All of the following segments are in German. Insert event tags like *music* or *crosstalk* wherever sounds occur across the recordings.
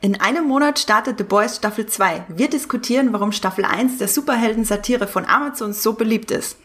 In einem Monat startet The Boys Staffel 2. Wir diskutieren, warum Staffel 1 der Superhelden-Satire von Amazon so beliebt ist.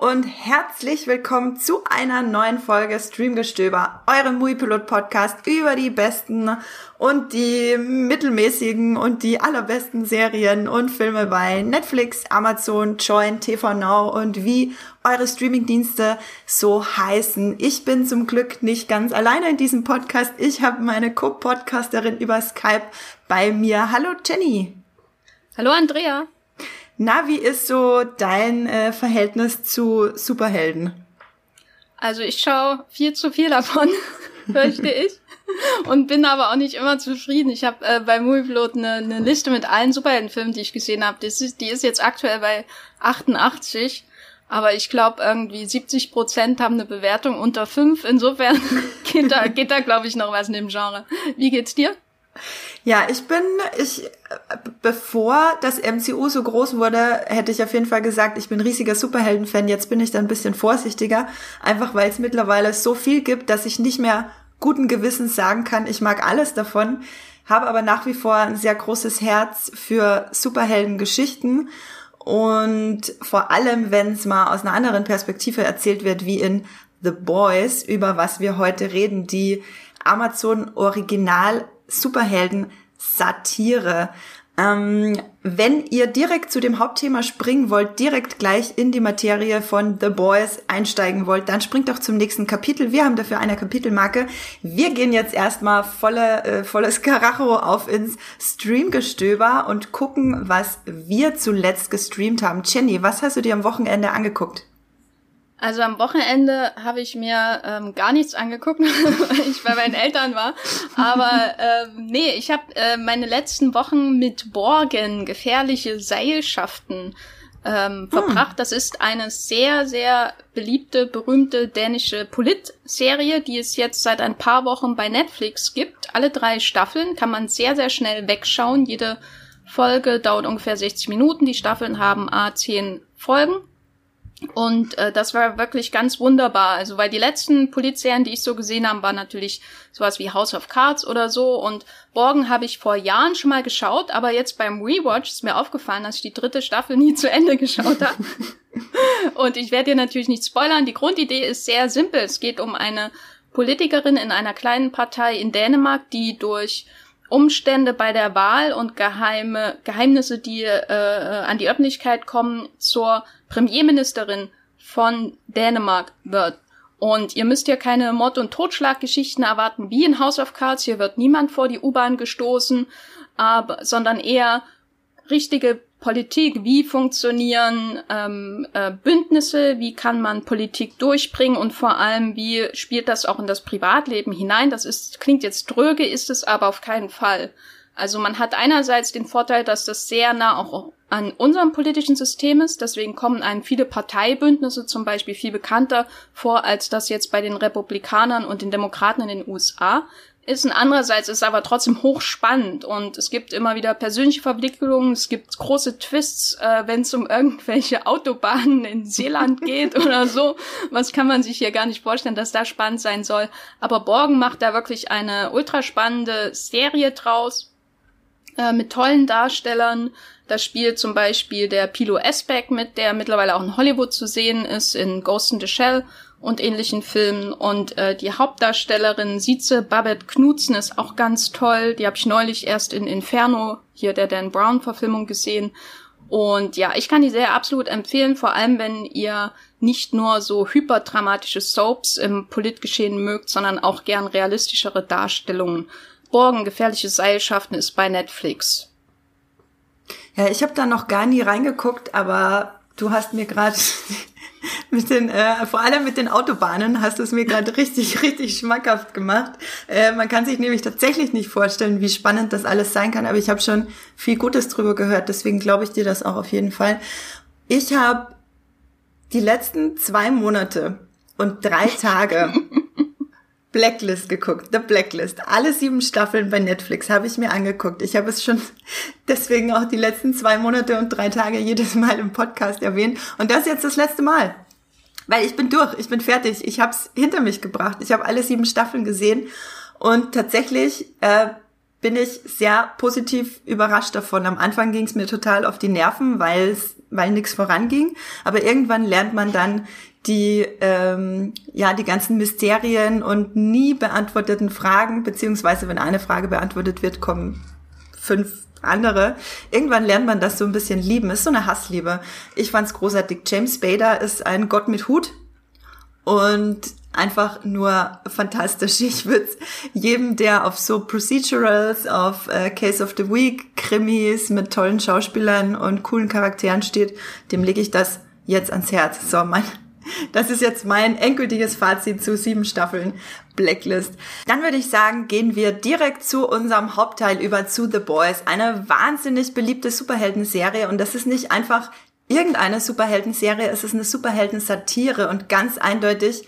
Und herzlich willkommen zu einer neuen Folge Streamgestöber, eurem Muipilot Podcast über die besten und die mittelmäßigen und die allerbesten Serien und Filme bei Netflix, Amazon, Join, TV Now und wie eure Streamingdienste so heißen. Ich bin zum Glück nicht ganz alleine in diesem Podcast. Ich habe meine Co-Podcasterin über Skype bei mir. Hallo Jenny. Hallo Andrea. Na, wie ist so dein äh, Verhältnis zu Superhelden? Also ich schaue viel zu viel davon, *laughs* fürchte ich. Und bin aber auch nicht immer zufrieden. Ich habe äh, bei Movieplot eine, eine Liste mit allen Superheldenfilmen, die ich gesehen habe. Die ist, die ist jetzt aktuell bei 88. Aber ich glaube, irgendwie 70 Prozent haben eine Bewertung unter 5. Insofern *laughs* geht da, geht da glaube ich, noch was in dem Genre. Wie geht's dir? Ja, ich bin, ich, bevor das MCU so groß wurde, hätte ich auf jeden Fall gesagt, ich bin riesiger Superhelden-Fan. Jetzt bin ich da ein bisschen vorsichtiger, einfach weil es mittlerweile so viel gibt, dass ich nicht mehr guten Gewissens sagen kann, ich mag alles davon, habe aber nach wie vor ein sehr großes Herz für Superhelden-Geschichten und vor allem, wenn es mal aus einer anderen Perspektive erzählt wird, wie in The Boys, über was wir heute reden, die Amazon Original Superhelden Satire. Ähm, wenn ihr direkt zu dem Hauptthema springen wollt, direkt gleich in die Materie von The Boys einsteigen wollt, dann springt doch zum nächsten Kapitel. Wir haben dafür eine Kapitelmarke. Wir gehen jetzt erstmal volle, äh, volles Karacho auf ins Streamgestöber und gucken, was wir zuletzt gestreamt haben. Jenny, was hast du dir am Wochenende angeguckt? Also am Wochenende habe ich mir ähm, gar nichts angeguckt, *laughs* weil ich bei meinen Eltern war. Aber ähm, nee, ich habe äh, meine letzten Wochen mit Borgen, gefährliche Seilschaften, ähm, verbracht. Hm. Das ist eine sehr, sehr beliebte, berühmte dänische Polit-Serie, die es jetzt seit ein paar Wochen bei Netflix gibt. Alle drei Staffeln kann man sehr, sehr schnell wegschauen. Jede Folge dauert ungefähr 60 Minuten. Die Staffeln haben a 10 Folgen. Und äh, das war wirklich ganz wunderbar. Also weil die letzten Polizeieren, die ich so gesehen habe, waren natürlich sowas wie House of Cards oder so. Und Borgen habe ich vor Jahren schon mal geschaut, aber jetzt beim Rewatch ist mir aufgefallen, dass ich die dritte Staffel *laughs* nie zu Ende geschaut habe. *laughs* und ich werde dir natürlich nicht spoilern. Die Grundidee ist sehr simpel. Es geht um eine Politikerin in einer kleinen Partei in Dänemark, die durch Umstände bei der Wahl und geheime Geheimnisse, die äh, an die Öffentlichkeit kommen, zur Premierministerin von Dänemark wird. Und ihr müsst ja keine Mord- und Totschlaggeschichten erwarten wie in House of Cards. Hier wird niemand vor die U-Bahn gestoßen, aber, sondern eher richtige Politik, wie funktionieren ähm, äh, Bündnisse, wie kann man Politik durchbringen und vor allem, wie spielt das auch in das Privatleben hinein. Das ist, klingt jetzt dröge, ist es aber auf keinen Fall. Also man hat einerseits den Vorteil, dass das sehr nah auch an unserem politischen System ist. Deswegen kommen einem viele Parteibündnisse zum Beispiel viel bekannter vor, als das jetzt bei den Republikanern und den Demokraten in den USA ist. Und andererseits ist aber trotzdem hochspannend und es gibt immer wieder persönliche Verwicklungen, es gibt große Twists, äh, wenn es um irgendwelche Autobahnen in Seeland geht *laughs* oder so. Was kann man sich hier gar nicht vorstellen, dass da spannend sein soll. Aber Borgen macht da wirklich eine ultra spannende Serie draus äh, mit tollen Darstellern. Da spielt zum Beispiel der Pilo Esbeck mit, der mittlerweile auch in Hollywood zu sehen ist, in Ghost in the Shell und ähnlichen Filmen. Und äh, die Hauptdarstellerin Sieze Babette Knudsen ist auch ganz toll. Die habe ich neulich erst in Inferno, hier der Dan Brown-Verfilmung gesehen. Und ja, ich kann die sehr absolut empfehlen, vor allem wenn ihr nicht nur so hyperdramatische Soaps im Politgeschehen mögt, sondern auch gern realistischere Darstellungen. Borgen, gefährliche Seilschaften ist bei Netflix. Ja, ich habe da noch gar nie reingeguckt, aber du hast mir gerade mit den, äh, vor allem mit den Autobahnen hast du es mir gerade richtig, *laughs* richtig schmackhaft gemacht. Äh, man kann sich nämlich tatsächlich nicht vorstellen, wie spannend das alles sein kann, aber ich habe schon viel Gutes drüber gehört, deswegen glaube ich dir das auch auf jeden Fall. Ich habe die letzten zwei Monate und drei *laughs* Tage Blacklist geguckt, The Blacklist. Alle sieben Staffeln bei Netflix habe ich mir angeguckt. Ich habe es schon *laughs* deswegen auch die letzten zwei Monate und drei Tage jedes Mal im Podcast erwähnt. Und das jetzt das letzte Mal. Weil ich bin durch, ich bin fertig, ich habe es hinter mich gebracht. Ich habe alle sieben Staffeln gesehen und tatsächlich äh, bin ich sehr positiv überrascht davon. Am Anfang ging es mir total auf die Nerven, weil weil nichts voranging. Aber irgendwann lernt man dann die ähm, ja die ganzen Mysterien und nie beantworteten Fragen, beziehungsweise wenn eine Frage beantwortet wird, kommen fünf andere. Irgendwann lernt man das so ein bisschen lieben. Ist so eine Hassliebe. Ich fand's großartig. James Spader ist ein Gott mit Hut und einfach nur fantastisch. Ich würde jedem, der auf so Procedurals, auf äh, Case of the Week, Krimis mit tollen Schauspielern und coolen Charakteren steht, dem lege ich das jetzt ans Herz. So, mein das ist jetzt mein endgültiges Fazit zu sieben Staffeln Blacklist. Dann würde ich sagen, gehen wir direkt zu unserem Hauptteil über zu The Boys. Eine wahnsinnig beliebte Superhelden-Serie und das ist nicht einfach irgendeine Superhelden-Serie, es ist eine Superhelden-Satire und ganz eindeutig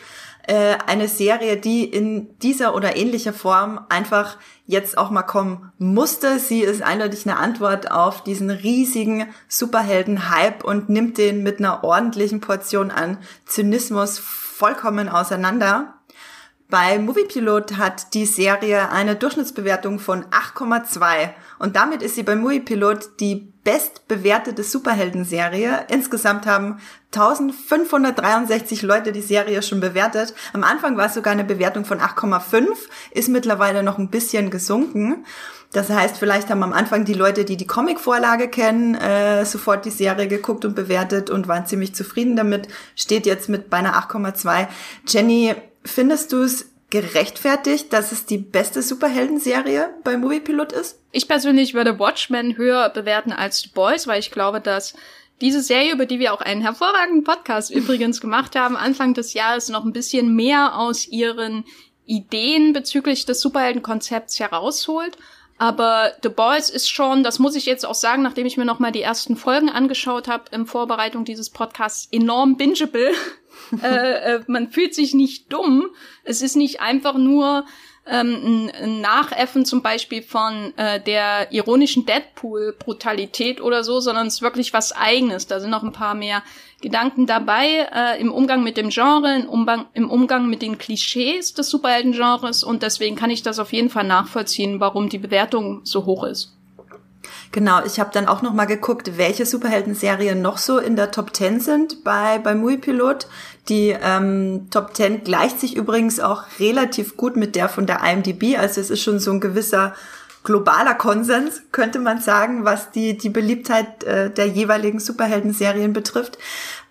äh, eine Serie, die in dieser oder ähnlicher Form einfach jetzt auch mal kommen musste. Sie ist eindeutig eine Antwort auf diesen riesigen Superhelden-Hype und nimmt den mit einer ordentlichen Portion an Zynismus vollkommen auseinander. Bei Moviepilot hat die Serie eine Durchschnittsbewertung von 8,2 und damit ist sie bei Moviepilot die bestbewertete Superhelden-Serie. Insgesamt haben 1563 Leute die Serie schon bewertet. Am Anfang war es sogar eine Bewertung von 8,5, ist mittlerweile noch ein bisschen gesunken. Das heißt, vielleicht haben am Anfang die Leute, die die Comic-Vorlage kennen, äh, sofort die Serie geguckt und bewertet und waren ziemlich zufrieden damit. Steht jetzt mit beinahe 8,2. Jenny, Findest du es gerechtfertigt, dass es die beste Superhelden-Serie bei Moviepilot ist? Ich persönlich würde Watchmen höher bewerten als The Boys, weil ich glaube, dass diese Serie, über die wir auch einen hervorragenden Podcast übrigens gemacht haben, Anfang des Jahres noch ein bisschen mehr aus ihren Ideen bezüglich des Superheldenkonzepts herausholt. Aber The Boys ist schon, das muss ich jetzt auch sagen, nachdem ich mir nochmal die ersten Folgen angeschaut habe in Vorbereitung dieses Podcasts, enorm bingeable. Äh, äh, man fühlt sich nicht dumm. Es ist nicht einfach nur ähm, ein Nachäffen zum Beispiel von äh, der ironischen Deadpool-Brutalität oder so, sondern es ist wirklich was Eigenes. Da sind noch ein paar mehr Gedanken dabei äh, im Umgang mit dem Genre, im Umgang, im Umgang mit den Klischees des Superhelden-Genres und deswegen kann ich das auf jeden Fall nachvollziehen, warum die Bewertung so hoch ist. Genau, ich habe dann auch noch mal geguckt, welche Superhelden-Serien noch so in der Top 10 sind bei bei Mui Pilot. Die ähm, Top 10 gleicht sich übrigens auch relativ gut mit der von der IMDb, also es ist schon so ein gewisser globaler Konsens, könnte man sagen, was die die Beliebtheit äh, der jeweiligen Superhelden-Serien betrifft.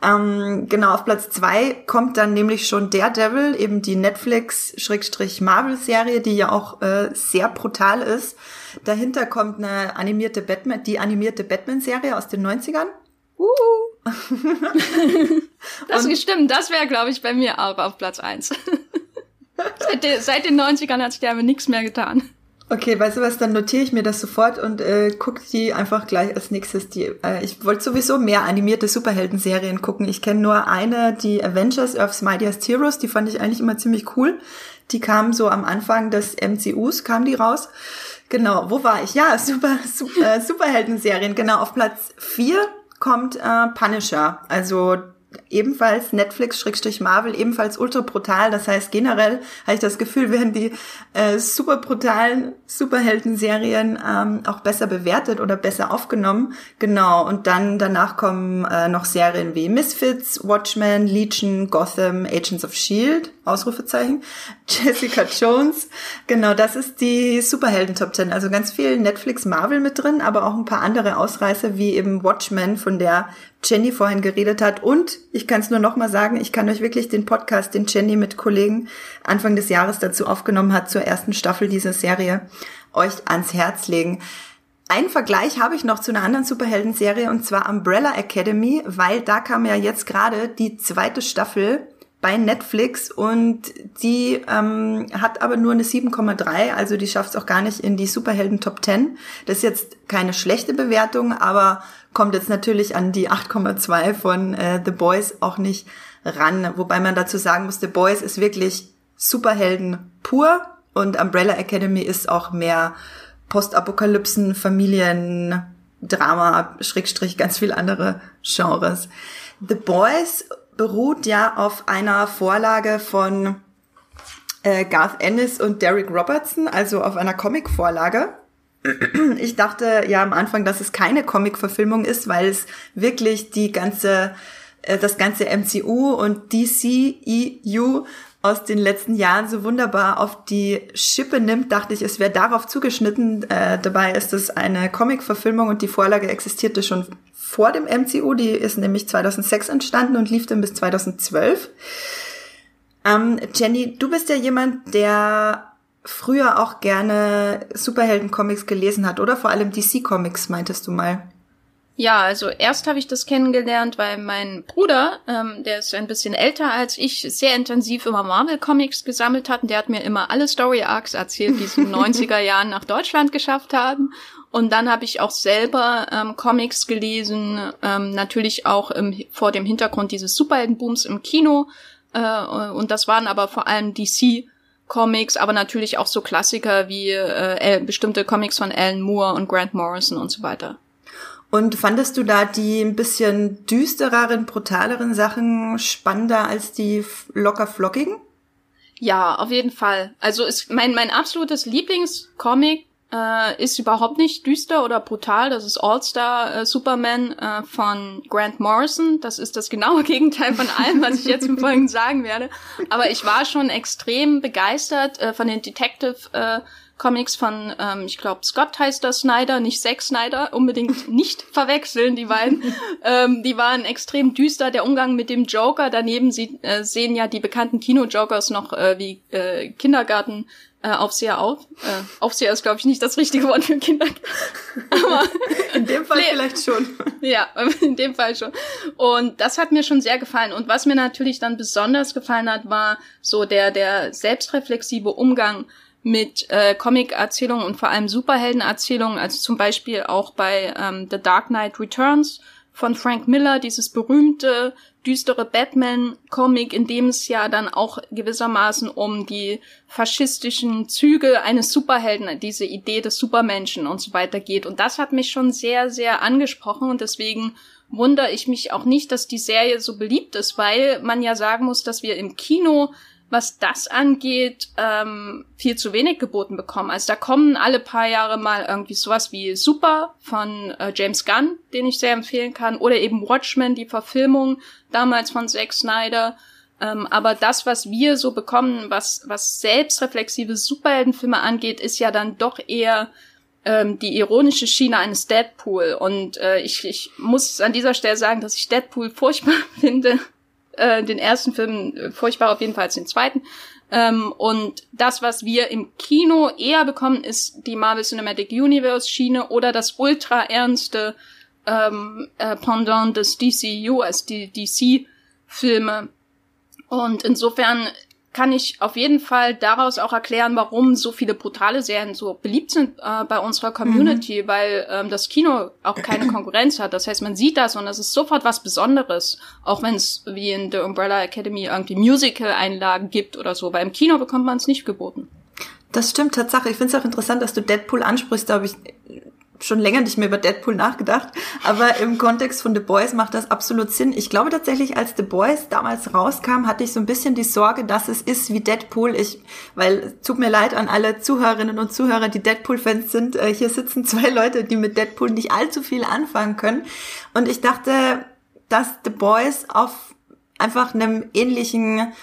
Ähm, genau, auf Platz zwei kommt dann nämlich schon Daredevil, eben die Netflix-Marvel-Serie, die ja auch äh, sehr brutal ist. Dahinter kommt eine animierte Batman, die animierte Batman-Serie aus den 90ern. Uh. *laughs* das und, stimmt, das wäre, glaube ich, bei mir auch auf Platz eins. *laughs* seit, de, seit, den 90ern hat sich da aber nichts mehr getan. Okay, weißt du was, dann notiere ich mir das sofort und äh, gucke die einfach gleich als nächstes. Die, äh, ich wollte sowieso mehr animierte Superhelden-Serien gucken. Ich kenne nur eine, die Avengers Earth's Mightiest Heroes, die fand ich eigentlich immer ziemlich cool. Die kam so am Anfang des MCUs, kam die raus. Genau, wo war ich? Ja, super, super äh, Superhelden-Serien. Genau, auf Platz vier kommt äh, Punisher. Also ebenfalls Netflix-Marvel, ebenfalls ultra brutal. Das heißt, generell habe ich das Gefühl, werden die äh, super brutalen Superhelden-Serien ähm, auch besser bewertet oder besser aufgenommen. Genau. Und dann danach kommen äh, noch Serien wie Misfits, Watchmen, Legion, Gotham, Agents of Shield, Ausrufezeichen, *laughs* Jessica Jones. Genau, das ist die Superhelden-Top 10. Also ganz viel Netflix-Marvel mit drin, aber auch ein paar andere Ausreißer wie eben Watchmen, von der Jenny vorhin geredet hat. Und ich kann es nur noch mal sagen, ich kann euch wirklich den Podcast, den Jenny mit Kollegen Anfang des Jahres dazu aufgenommen hat, zur ersten Staffel dieser Serie, euch ans Herz legen. Einen Vergleich habe ich noch zu einer anderen Superhelden-Serie und zwar Umbrella Academy, weil da kam ja jetzt gerade die zweite Staffel bei Netflix und die ähm, hat aber nur eine 7,3, also die schafft es auch gar nicht in die Superhelden Top 10. Das ist jetzt keine schlechte Bewertung, aber kommt jetzt natürlich an die 8,2 von äh, The Boys auch nicht ran. Wobei man dazu sagen muss, The Boys ist wirklich Superhelden pur und Umbrella Academy ist auch mehr Postapokalypsen, Familien, Drama, Schrägstrich, ganz viel andere Genres. The Boys beruht ja auf einer Vorlage von äh, Garth Ennis und Derek Robertson, also auf einer Comic-Vorlage. *clears throat* Ich dachte ja am Anfang, dass es keine Comic-Verfilmung ist, weil es wirklich die ganze, äh, das ganze MCU und DC EU aus den letzten Jahren so wunderbar auf die Schippe nimmt, dachte ich, es wäre darauf zugeschnitten. Äh, dabei ist es eine Comic-Verfilmung und die Vorlage existierte schon vor dem MCU. Die ist nämlich 2006 entstanden und lief dann bis 2012. Ähm, Jenny, du bist ja jemand, der früher auch gerne Superhelden-Comics gelesen hat, oder? Vor allem DC-Comics, meintest du mal. Ja, also erst habe ich das kennengelernt, weil mein Bruder, ähm, der ist ein bisschen älter als ich, sehr intensiv immer Marvel-Comics gesammelt hat und der hat mir immer alle Story-Arcs erzählt, die es in den *laughs* 90er Jahren nach Deutschland geschafft haben. Und dann habe ich auch selber ähm, Comics gelesen, ähm, natürlich auch im, vor dem Hintergrund dieses Superheldenbooms im Kino. Äh, und das waren aber vor allem DC Comics, aber natürlich auch so Klassiker wie äh, bestimmte Comics von Alan Moore und Grant Morrison und so weiter. Und fandest du da die ein bisschen düstereren, brutaleren Sachen spannender als die locker flockigen? Ja, auf jeden Fall. Also ist mein mein absolutes Lieblingscomic äh, ist überhaupt nicht düster oder brutal. Das ist All-Star äh, Superman äh, von Grant Morrison. Das ist das genaue *laughs* Gegenteil von allem, was ich jetzt im Folgenden sagen werde. Aber ich war schon extrem begeistert äh, von den Detective äh, Comics von, ähm, ich glaube, Scott heißt das Snyder, nicht Zack Snyder, unbedingt nicht *laughs* verwechseln, die beiden. ähm, die waren extrem düster. Der Umgang mit dem Joker, daneben sie, äh, sehen ja die bekannten Kino-Jokers noch äh, wie äh, Kindergarten äh, Aufseher auf. Äh, Aufseher ist, glaube ich, nicht das richtige Wort für Kinder. *laughs* Aber in dem Fall vielleicht schon. *laughs* Ja, in dem Fall schon. Und das hat mir schon sehr gefallen. Und was mir natürlich dann besonders gefallen hat, war so der, der selbstreflexive Umgang mit äh, Comic-Erzählungen und vor allem Superhelden-Erzählungen, also zum Beispiel auch bei ähm, The Dark Knight Returns von Frank Miller, dieses berühmte, düstere Batman-Comic, in dem es ja dann auch gewissermaßen um die faschistischen Züge eines Superhelden, diese Idee des Supermenschen und so weiter geht. Und das hat mich schon sehr, sehr angesprochen und deswegen wundere ich mich auch nicht, dass die Serie so beliebt ist, weil man ja sagen muss, dass wir im Kino was das angeht, ähm, viel zu wenig geboten bekommen. Also da kommen alle paar Jahre mal irgendwie sowas wie Super von äh, James Gunn, den ich sehr empfehlen kann, oder eben Watchmen, die Verfilmung damals von Zack Snyder. Ähm, aber das, was wir so bekommen, was, was selbstreflexive Superheldenfilme angeht, ist ja dann doch eher ähm, die ironische Schiene eines Deadpool. Und äh, ich, ich muss an dieser Stelle sagen, dass ich Deadpool furchtbar *laughs* finde äh, den ersten Film äh, furchtbar auf jeden Fall als den zweiten. Ähm, und das, was wir im Kino eher bekommen, ist die Marvel Cinematic Universe Schiene oder das ultra ernste ähm, äh, Pendant des DCU, als die DC-Filme. Und insofern kann ich auf jeden Fall daraus auch erklären, warum so viele brutale Serien so beliebt sind äh, bei unserer Community, mhm. weil ähm, das Kino auch keine *clears throat* Konkurrenz hat. Das heißt, man sieht das und das ist sofort was Besonderes, auch wenn es wie in The Umbrella Academy irgendwie Musical-Einlagen gibt oder so, weil im Kino bekommt man es nicht geboten. Das stimmt, Tatsache. Ich finde es auch interessant, dass du Deadpool ansprichst. Da habe ich schon länger nicht mehr über Deadpool nachgedacht, aber im Kontext von The Boys macht das absolut Sinn. Ich glaube tatsächlich, als The Boys damals rauskam, hatte ich so ein bisschen die Sorge, dass es ist wie Deadpool. Ich, weil tut mir leid an alle Zuhörerinnen und Zuhörer, die Deadpool-Fans sind. Äh, hier sitzen zwei Leute, die mit Deadpool nicht allzu viel anfangen können. Und ich dachte, dass The Boys auf einfach einem ähnlichen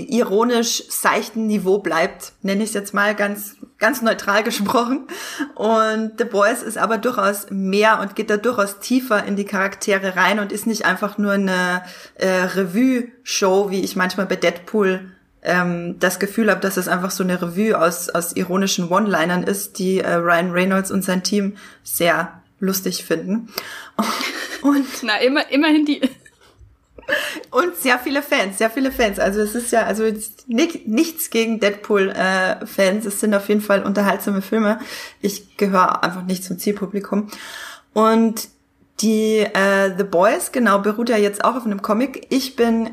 ironisch seichten Niveau bleibt, nenne ich es jetzt mal ganz, ganz neutral gesprochen. Und The Boys ist aber durchaus mehr und geht da durchaus tiefer in die Charaktere rein und ist nicht einfach nur eine äh, Revue-Show, wie ich manchmal bei Deadpool ähm, das Gefühl habe, dass es einfach so eine Revue aus, aus ironischen One-Linern ist, die äh, Ryan Reynolds und sein Team sehr lustig finden. *laughs* Und na immer immerhin die und sehr viele Fans, sehr viele Fans. Also es ist ja, also nichts gegen Deadpool-Fans. Äh, es sind auf jeden Fall unterhaltsame Filme. Ich gehöre einfach nicht zum Zielpublikum. Und die äh, The Boys, genau, beruht ja jetzt auch auf einem Comic. Ich bin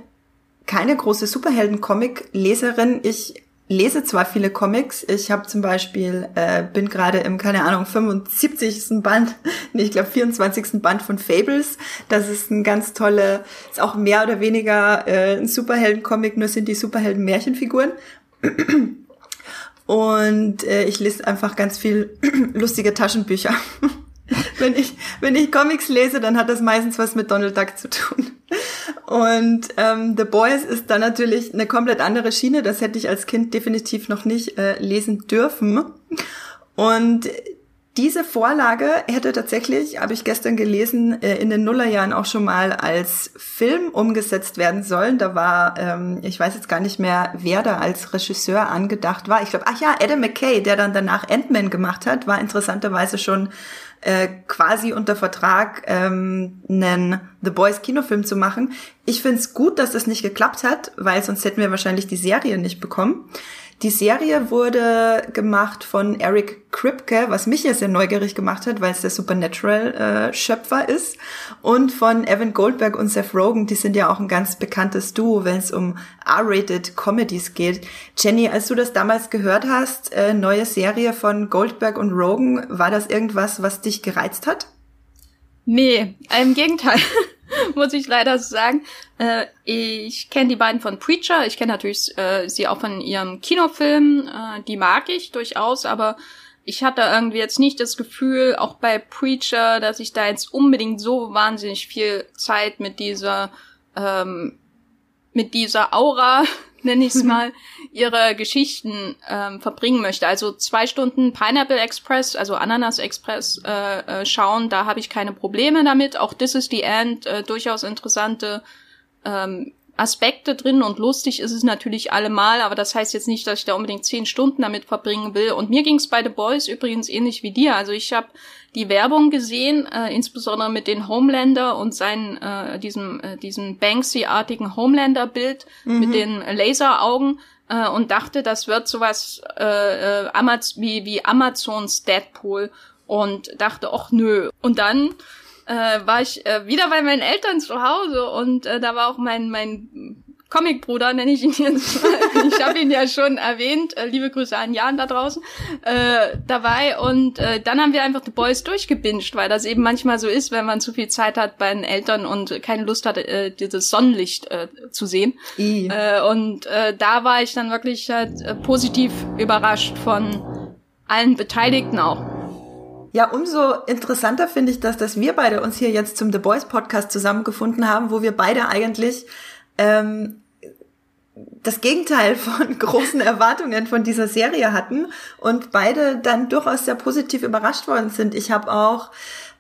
keine große Superhelden-Comic-Leserin. Ich lese zwar viele Comics, ich habe zum Beispiel, äh, bin gerade im, keine Ahnung, 75. Band, *laughs* nee, ich glaube 24. Band von Fables. Das ist ein ganz tolle, ist auch mehr oder weniger äh, ein Superhelden-Comic, nur sind die Superhelden-Märchenfiguren. *clears throat* Und äh, ich lese einfach ganz viel *clears throat* lustige Taschenbücher. *laughs* *laughs* wenn ich, wenn ich Comics lese, dann hat das meistens was mit Donald Duck zu tun. Und ähm, The Boys ist dann natürlich eine komplett andere Schiene. Das hätte ich als Kind definitiv noch nicht äh, lesen dürfen. Und diese Vorlage hätte tatsächlich, habe ich gestern gelesen, äh, in den Nullerjahren auch schon mal als Film umgesetzt werden sollen. Da war, ähm, ich weiß jetzt gar nicht mehr, wer da als Regisseur angedacht war. Ich glaube, ach ja, Adam McKay, der dann danach Ant-Man gemacht hat, war interessanterweise schon äh, quasi unter Vertrag ähm, einen The Boys Kinofilm zu machen. Ich finde es gut, dass das nicht geklappt hat, weil sonst hätten wir wahrscheinlich die Serie nicht bekommen. Die Serie wurde gemacht von Eric Kripke, was mich ja sehr neugierig gemacht hat, weil es der Supernatural-Schöpfer äh, ist. Und von Evan Goldberg und Seth Rogen, die sind ja auch ein ganz bekanntes Duo, wenn es um R-rated Comedies geht. Jenny, als du das damals gehört hast, äh, neue Serie von Goldberg und Rogen, war das irgendwas, was dich gereizt hat? Nee, im Gegenteil. *laughs* *laughs* muss ich leider sagen. Äh, ich kenne die beiden von Preacher. Ich kenne natürlich äh, sie auch von ihrem Kinofilm. Äh, die mag ich durchaus, aber ich hatte irgendwie jetzt nicht das Gefühl, auch bei Preacher, dass ich da jetzt unbedingt so wahnsinnig viel Zeit mit dieser ähm, mit dieser Aura nenne ich es mal, ihre Geschichten ähm, verbringen möchte. Also zwei Stunden Pineapple Express, also Ananas Express äh, äh, schauen, da habe ich keine Probleme damit. Auch This is the End, äh, durchaus interessante ähm, Aspekte drin und lustig ist es natürlich allemal, aber das heißt jetzt nicht, dass ich da unbedingt zehn Stunden damit verbringen will. Und mir ging es bei The Boys übrigens ähnlich wie dir. Also ich habe die Werbung gesehen, äh, insbesondere mit den Homelander und seinen, äh, diesem, äh, diesem Banksy-artigen Homelander-Bild mhm. mit den Laseraugen äh, und dachte, das wird sowas äh, äh, Amaz wie, wie Amazons Deadpool und dachte, ach nö. Und dann äh, war ich äh, wieder bei meinen Eltern zu Hause und äh, da war auch mein, mein Comicbruder, nenne ich ihn jetzt mal. *laughs* ich habe ihn ja schon erwähnt. Äh, liebe Grüße an Jan da draußen. Äh, dabei. Und äh, dann haben wir einfach The Boys durchgebinged, weil das eben manchmal so ist, wenn man zu viel Zeit hat bei den Eltern und keine Lust hat, äh, dieses Sonnenlicht äh, zu sehen. Äh, und äh, da war ich dann wirklich halt, äh, positiv überrascht von allen Beteiligten auch. Ja, umso interessanter finde ich das, dass wir beide uns hier jetzt zum The Boys Podcast zusammengefunden haben, wo wir beide eigentlich ähm, das Gegenteil von *laughs* großen Erwartungen von dieser Serie hatten und beide dann durchaus sehr positiv überrascht worden sind. Ich habe auch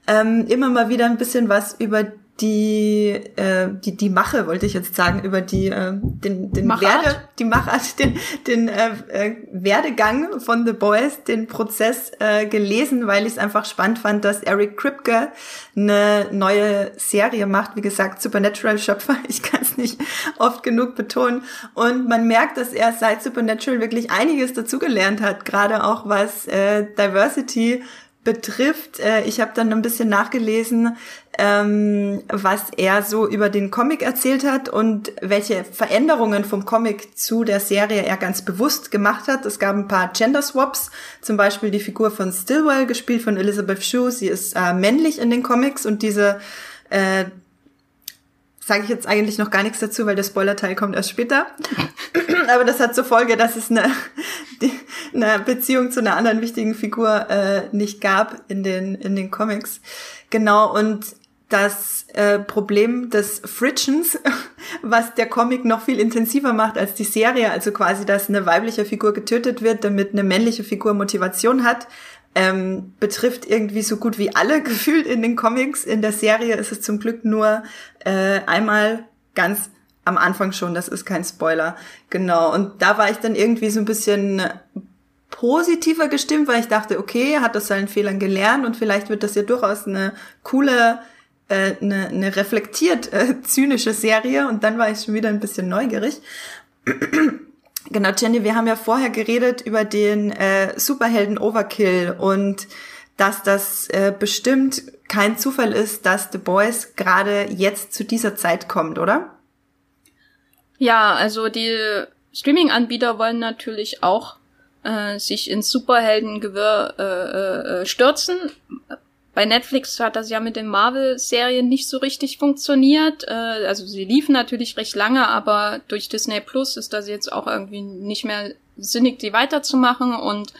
ähm, immer mal wieder ein bisschen was über die äh, die die Mache wollte ich jetzt sagen über die äh, den den Machart? Werde die Machart den den äh, äh, Werdegang von The Boys den Prozess äh, gelesen weil ich es einfach spannend fand dass Eric Kripke eine neue Serie macht wie gesagt Supernatural Schöpfer *laughs* ich kann es nicht oft genug betonen und man merkt dass er seit Supernatural wirklich einiges dazugelernt hat gerade auch was äh, Diversity betrifft. Äh, ich habe dann ein bisschen nachgelesen, ähm, was er so über den Comic erzählt hat und welche Veränderungen vom Comic zu der Serie er ganz bewusst gemacht hat. Es gab ein paar Gender Swaps, zum Beispiel die Figur von Stillwell, gespielt von Elizabeth Shue. Sie ist äh, männlich in den Comics und diese äh, sage ich jetzt eigentlich noch gar nichts dazu, weil der Spoiler-Teil kommt erst später. *clears throat* Aber das hat zur Folge, dass es eine, die, *laughs* eine Beziehung zu einer anderen wichtigen Figur äh, nicht gab in den, in den Comics. Genau, und das äh, Problem des Frictions, *laughs* was der Comic noch viel intensiver macht als die Serie, also quasi, dass eine weibliche Figur getötet wird, damit eine männliche Figur Motivation hat, ähm, betrifft irgendwie so gut wie alle *laughs* gefühlt in den Comics. In der Serie ist es zum Glück nur äh, einmal ganz am Anfang schon, das ist kein Spoiler. Genau. Und da war ich dann irgendwie so ein bisschen positiver gestimmt, weil ich dachte, okay, hat das seinen Fehlern gelernt und vielleicht wird das ja durchaus eine coole, äh, eine, eine reflektiert äh, zynische Serie. Und dann war ich schon wieder ein bisschen neugierig. Genau, Jenny, wir haben ja vorher geredet über den äh, Superhelden Overkill und dass das äh, bestimmt kein Zufall ist, dass The Boys gerade jetzt zu dieser Zeit kommt, oder? Ja, also die Streaming-Anbieter wollen natürlich auch äh, sich ins Superheldengewirr äh, äh, stürzen. Bei Netflix hat das ja mit den Marvel-Serien nicht so richtig funktioniert. Äh, also sie liefen natürlich recht lange, aber durch Disney Plus ist das jetzt auch irgendwie nicht mehr sinnig, die weiterzumachen. Und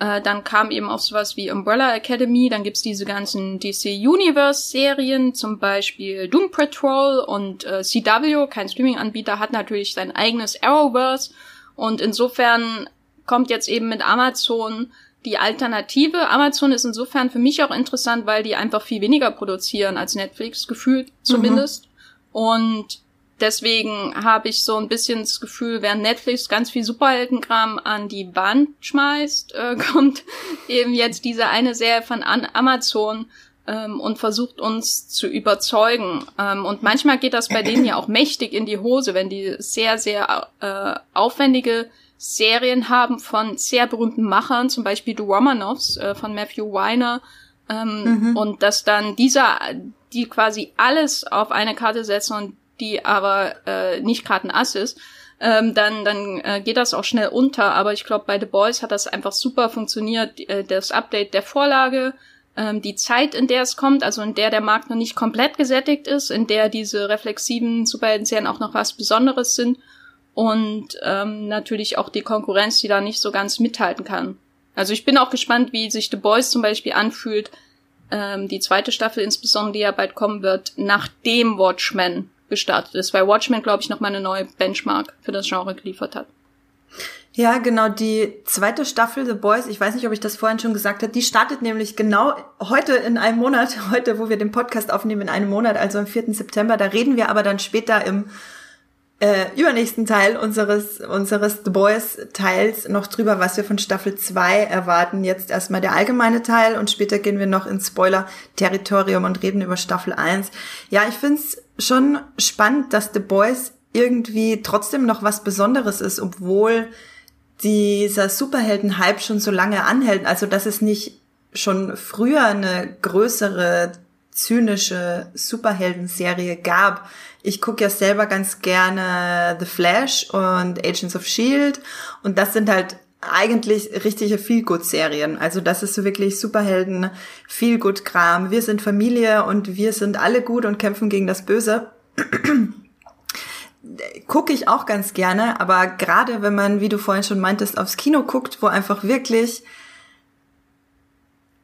äh, dann kam eben auch sowas wie Umbrella Academy. Dann gibt's diese ganzen DC Universe-Serien, zum Beispiel Doom Patrol und äh, CW, kein Streaming-Anbieter, hat natürlich sein eigenes Arrowverse. Und insofern kommt jetzt eben mit Amazon die Alternative. Amazon ist insofern für mich auch interessant, weil die einfach viel weniger produzieren als Netflix, gefühlt zumindest. Mhm. Und deswegen habe ich so ein bisschen das Gefühl, während Netflix ganz viel Superheldenkram an die Wand schmeißt, äh, *laughs* kommt eben jetzt diese eine Serie von Amazon ähm, und versucht uns zu überzeugen. Ähm, und manchmal geht das bei denen ja auch mächtig in die Hose, wenn die sehr, sehr äh, aufwendige Serien haben von sehr berühmten Machern, zum Beispiel The Romanovs äh, von Matthew Weiner, ähm, mhm. und dass dann dieser, die quasi alles auf eine Karte setzen und die aber äh, nicht gerade ein Ass ist, ähm, dann, dann äh, geht das auch schnell unter. Aber ich glaube, bei The Boys hat das einfach super funktioniert. Äh, das Update der Vorlage, ähm, die Zeit, in der es kommt, also in der der Markt noch nicht komplett gesättigt ist, in der diese reflexiven Superhelden-Serien auch noch was Besonderes sind und ähm, natürlich auch die Konkurrenz, die da nicht so ganz mithalten kann. Also ich bin auch gespannt, wie sich The Boys zum Beispiel anfühlt, ähm, die zweite Staffel insbesondere, die ja bald kommen wird, nachdem Watchmen gestartet ist, weil Watchmen, glaube ich, noch mal eine neue Benchmark für das Genre geliefert hat. Ja, genau, die zweite Staffel The Boys, ich weiß nicht, ob ich das vorhin schon gesagt habe, die startet nämlich genau heute in einem Monat, *laughs* heute, wo wir den Podcast aufnehmen, in einem Monat, also am 4. September. Da reden wir aber dann später im äh, übernächsten Teil unseres, unseres The Boys Teils noch drüber, was wir von Staffel 2 erwarten. Jetzt erstmal der allgemeine Teil und später gehen wir noch ins Spoiler-Territorium und reden über Staffel 1. Ja, ich find's schon spannend, dass The Boys irgendwie trotzdem noch was Besonderes ist, obwohl dieser Superhelden-Hype schon so lange anhält. Also, dass es nicht schon früher eine größere zynische Superhelden-Serie gab. Ich gucke ja selber ganz gerne The Flash und Agents of Shield und das sind halt eigentlich richtige Feel-Good-Serien. Also das ist so wirklich Superhelden, Feel-Good-Kram. Wir sind Familie und wir sind alle gut und kämpfen gegen das Böse. *clears throat* Gucke ich auch ganz gerne, aber gerade wenn man, wie du vorhin schon meintest, aufs Kino guckt, wo einfach wirklich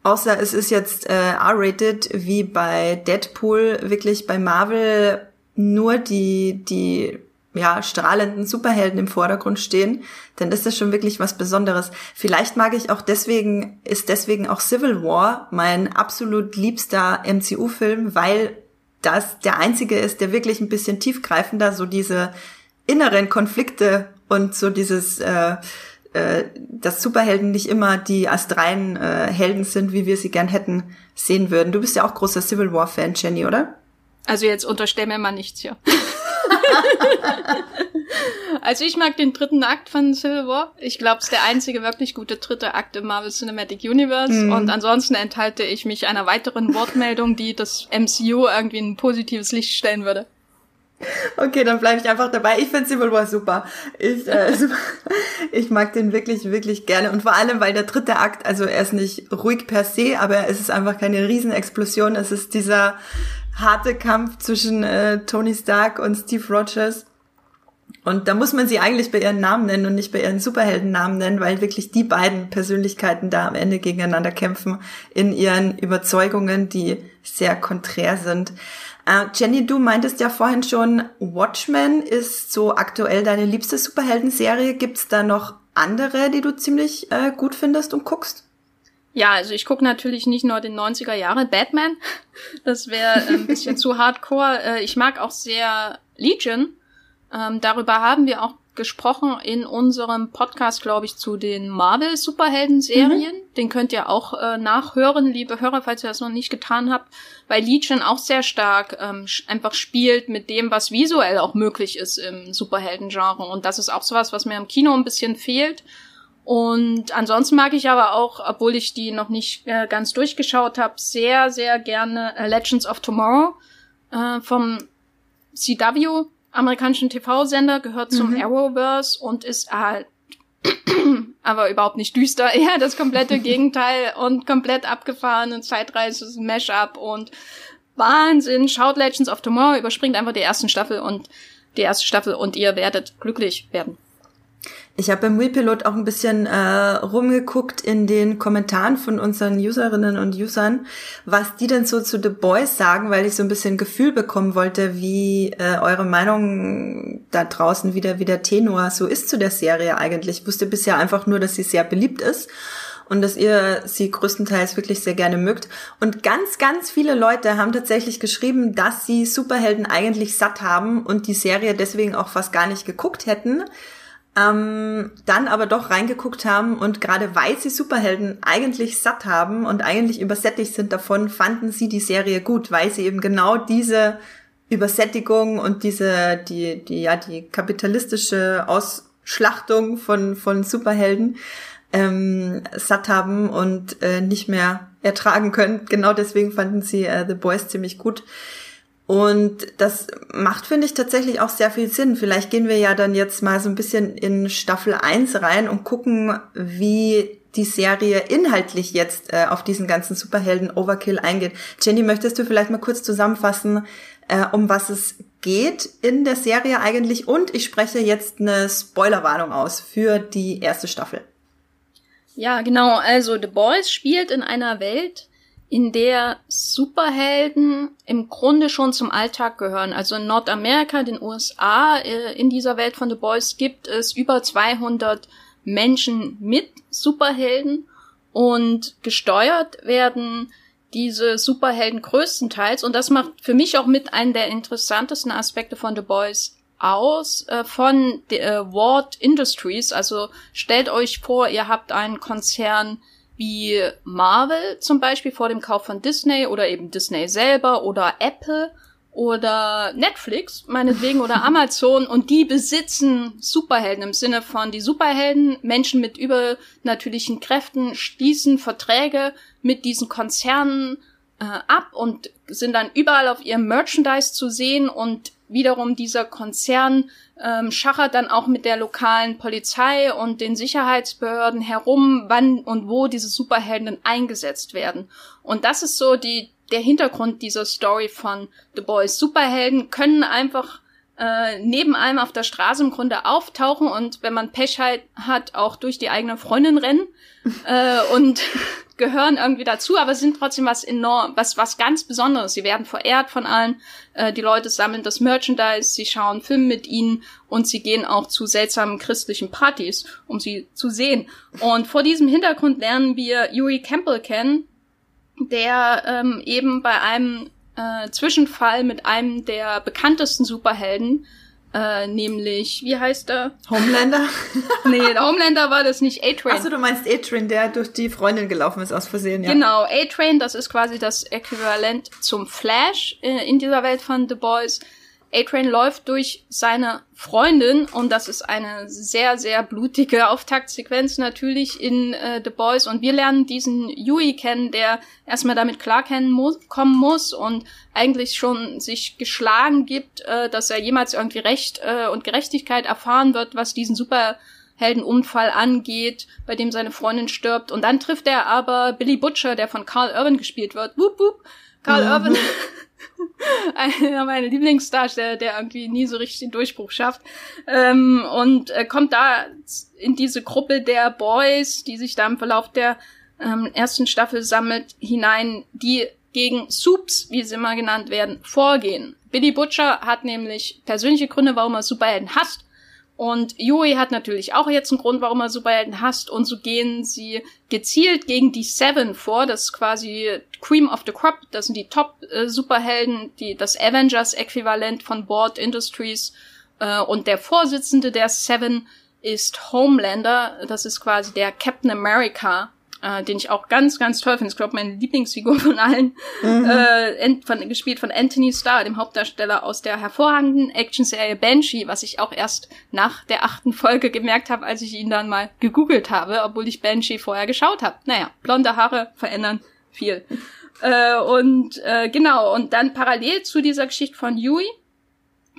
Außer es ist jetzt äh, R-rated wie bei Deadpool, wirklich bei Marvel nur die, die ja, strahlenden Superhelden im Vordergrund stehen, dann ist das schon wirklich was Besonderes. Vielleicht mag ich auch deswegen, ist deswegen auch Civil War mein absolut liebster MCU-Film, weil das der einzige ist, der wirklich ein bisschen tiefgreifender so diese inneren Konflikte und so dieses äh, äh, dass Superhelden nicht immer die astreinen äh, Helden sind, wie wir sie gern hätten sehen würden. Du bist ja auch großer Civil War Fan, Jenny, oder? Also jetzt unterstell mir mal nichts hier. *laughs* also ich mag den dritten Akt von Civil War. Ich glaube, es ist der einzige wirklich gute dritte Akt im Marvel Cinematic Universe. Mm. Und ansonsten enthalte ich mich einer weiteren Wortmeldung, die das MCU irgendwie in ein positives Licht stellen würde. Okay, dann bleibe ich einfach dabei. Ich finde Civil War super. Ich, äh, *laughs* ich mag den wirklich, wirklich gerne. Und vor allem, weil der dritte Akt, also er ist nicht ruhig per se, aber es ist einfach keine Riesenexplosion. Es ist dieser harte Kampf zwischen äh, Tony Stark und Steve Rogers. Und da muss man sie eigentlich bei ihren Namen nennen und nicht bei ihren Superheldennamen nennen, weil wirklich die beiden Persönlichkeiten da am Ende gegeneinander kämpfen in ihren Überzeugungen, die sehr konträr sind. Uh, Jenny, du meintest ja vorhin schon, Watchmen ist so aktuell deine liebste Superhelden-Serie. Gibt's da noch andere, die du ziemlich äh, gut findest und guckst? Ja, also ich gucke natürlich nicht nur den 90er Jahre Batman. *laughs* Das wäre ein bisschen zu hardcore. Äh, ich mag auch sehr Legion. Ähm, darüber haben wir auch gesprochen in unserem Podcast, glaube ich, zu den Marvel-Superhelden-Serien. Mhm. Den könnt ihr auch äh, nachhören, liebe Hörer, falls ihr das noch nicht getan habt. Weil Legion auch sehr stark ähm, einfach spielt mit dem, was visuell auch möglich ist im Superhelden-Genre. Und das ist auch sowas, was mir im Kino ein bisschen fehlt. Und ansonsten mag ich aber auch, obwohl ich die noch nicht äh, ganz durchgeschaut habe, sehr, sehr gerne äh, Legends of Tomorrow äh, vom CW amerikanischen TV-Sender, gehört zum mhm. Arrowverse und ist halt *clears throat* aber überhaupt nicht düster, *laughs* eher das komplette *laughs* Gegenteil und komplett abgefahren und Zeitreise, Mashup und Wahnsinn. Schaut Legends of Tomorrow, überspringt einfach die ersten Staffel und die erste Staffel und ihr werdet glücklich werden. Ich habe beim Wheelpilot auch ein bisschen äh, rumgeguckt in den Kommentaren von unseren Userinnen und Usern, was die denn so zu The Boys sagen, weil ich so ein bisschen Gefühl bekommen wollte, wie äh, eure Meinung da draußen wieder, wie der Tenor so ist zu der Serie eigentlich. Ich wusste bisher einfach nur, dass sie sehr beliebt ist und dass ihr sie größtenteils wirklich sehr gerne mögt. Und ganz, ganz viele Leute haben tatsächlich geschrieben, dass sie Superhelden eigentlich satt haben und die Serie deswegen auch fast gar nicht geguckt hätten ähm, dann aber doch reingeguckt haben und gerade weil sie Superhelden eigentlich satt haben und eigentlich übersättigt sind davon, fanden sie die Serie gut, weil sie eben genau diese Übersättigung und diese, die, die, ja, die kapitalistische Ausschlachtung von, von Superhelden ähm, satt haben und äh, nicht mehr ertragen können. Genau deswegen fanden sie äh, The Boys ziemlich gut. Und das macht, finde ich, tatsächlich auch sehr viel Sinn. Vielleicht gehen wir ja dann jetzt mal so ein bisschen in Staffel 1 rein und gucken, wie die Serie inhaltlich jetzt äh, auf diesen ganzen Superhelden-Overkill eingeht. Jenny, möchtest du vielleicht mal kurz zusammenfassen, äh, um was es geht in der Serie eigentlich? Und ich spreche jetzt eine Spoilerwarnung aus für die erste Staffel. Ja, genau. Also The Boys spielt in einer Welt, in der Superhelden im Grunde schon zum Alltag gehören. Also in Nordamerika, den USA, äh, in dieser Welt von The Boys gibt es über 200 Menschen mit Superhelden und gesteuert werden diese Superhelden größtenteils und das macht für mich auch mit einen der interessantesten Aspekte von The Boys aus äh, von äh, Ward Industries. Also stellt euch vor, ihr habt einen Konzern wie Marvel zum Beispiel vor dem Kauf von Disney oder eben Disney selber oder Apple oder Netflix, meinetwegen, oder *laughs* Amazon und die besitzen Superhelden im Sinne von die Superhelden, Menschen mit übernatürlichen Kräften schließen Verträge mit diesen Konzernen äh, ab und sind dann überall auf ihrem Merchandise zu sehen und wiederum dieser Konzern ähm, schachert dann auch mit der lokalen Polizei und den Sicherheitsbehörden herum, wann und wo diese Superhelden eingesetzt werden. Und das ist so die, der Hintergrund dieser Story von The Boys. Superhelden können einfach äh, neben allem auf der Straße im Grunde auftauchen und wenn man Pech halt hat, auch durch die eigene Freundin rennen *laughs* äh, und *laughs* gehören irgendwie dazu, aber sind trotzdem was enorm, was was ganz Besonderes. Sie werden verehrt von allen. Äh, die Leute sammeln das Merchandise, sie schauen Filme mit ihnen und sie gehen auch zu seltsamen christlichen Partys, um sie zu sehen. Und vor diesem Hintergrund lernen wir Yuri Campbell kennen, der ähm, eben bei einem äh, Zwischenfall mit einem der bekanntesten Superhelden, äh, nämlich, wie heißt er? Homelander? *laughs* nee, der Homelander war das nicht, A-Train. Achso, du meinst A-Train, der durch die Freundin gelaufen ist aus Versehen, ja. Genau, A-Train, das ist quasi das Äquivalent zum Flash äh, in dieser Welt von The Boys. A-Train läuft durch seine Freundin und das ist eine sehr, sehr blutige Auftaktsequenz natürlich in äh, The Boys und wir lernen diesen Yui kennen, der erstmal damit klarkommen muss, kommen muss und eigentlich schon sich geschlagen gibt, äh, dass er jemals irgendwie Recht äh, und Gerechtigkeit erfahren wird, was diesen Superheldenunfall angeht, bei dem seine Freundin stirbt und dann trifft er aber Billy Butcher, der von Carl Irwin gespielt wird. Wup, wup. Carl mhm. Irwin *laughs* *laughs* einer meiner Lieblingsdarsteller, der irgendwie nie so richtig den Durchbruch schafft. Ähm, und äh, kommt da in diese Gruppe der Boys, die sich da im Verlauf der ähm, ersten Staffel sammelt, hinein, die gegen Soups, wie sie immer genannt werden, vorgehen. Billy Butcher hat nämlich persönliche Gründe, warum er Superhelden hasst. Und Yui hat natürlich auch jetzt einen Grund, warum er Superhelden hasst. Und so gehen sie gezielt gegen die Seven vor. Das ist quasi Cream of the Crop. Das sind die Top-Superhelden, die das Avengers-Äquivalent von Board Industries. Äh, und der Vorsitzende der Seven ist Homelander. Das ist quasi der Captain America äh, den ich auch ganz, ganz toll finde. Ich glaube, meine Lieblingsfigur von allen, mhm. äh, von, gespielt von Anthony Starr, dem Hauptdarsteller aus der hervorragenden Actionserie Banshee, was ich auch erst nach der achten Folge gemerkt habe, als ich ihn dann mal gegoogelt habe, obwohl ich Banshee vorher geschaut habe. Naja, blonde Haare verändern viel. äh, und äh, genau, und dann parallel zu dieser Geschichte von Yui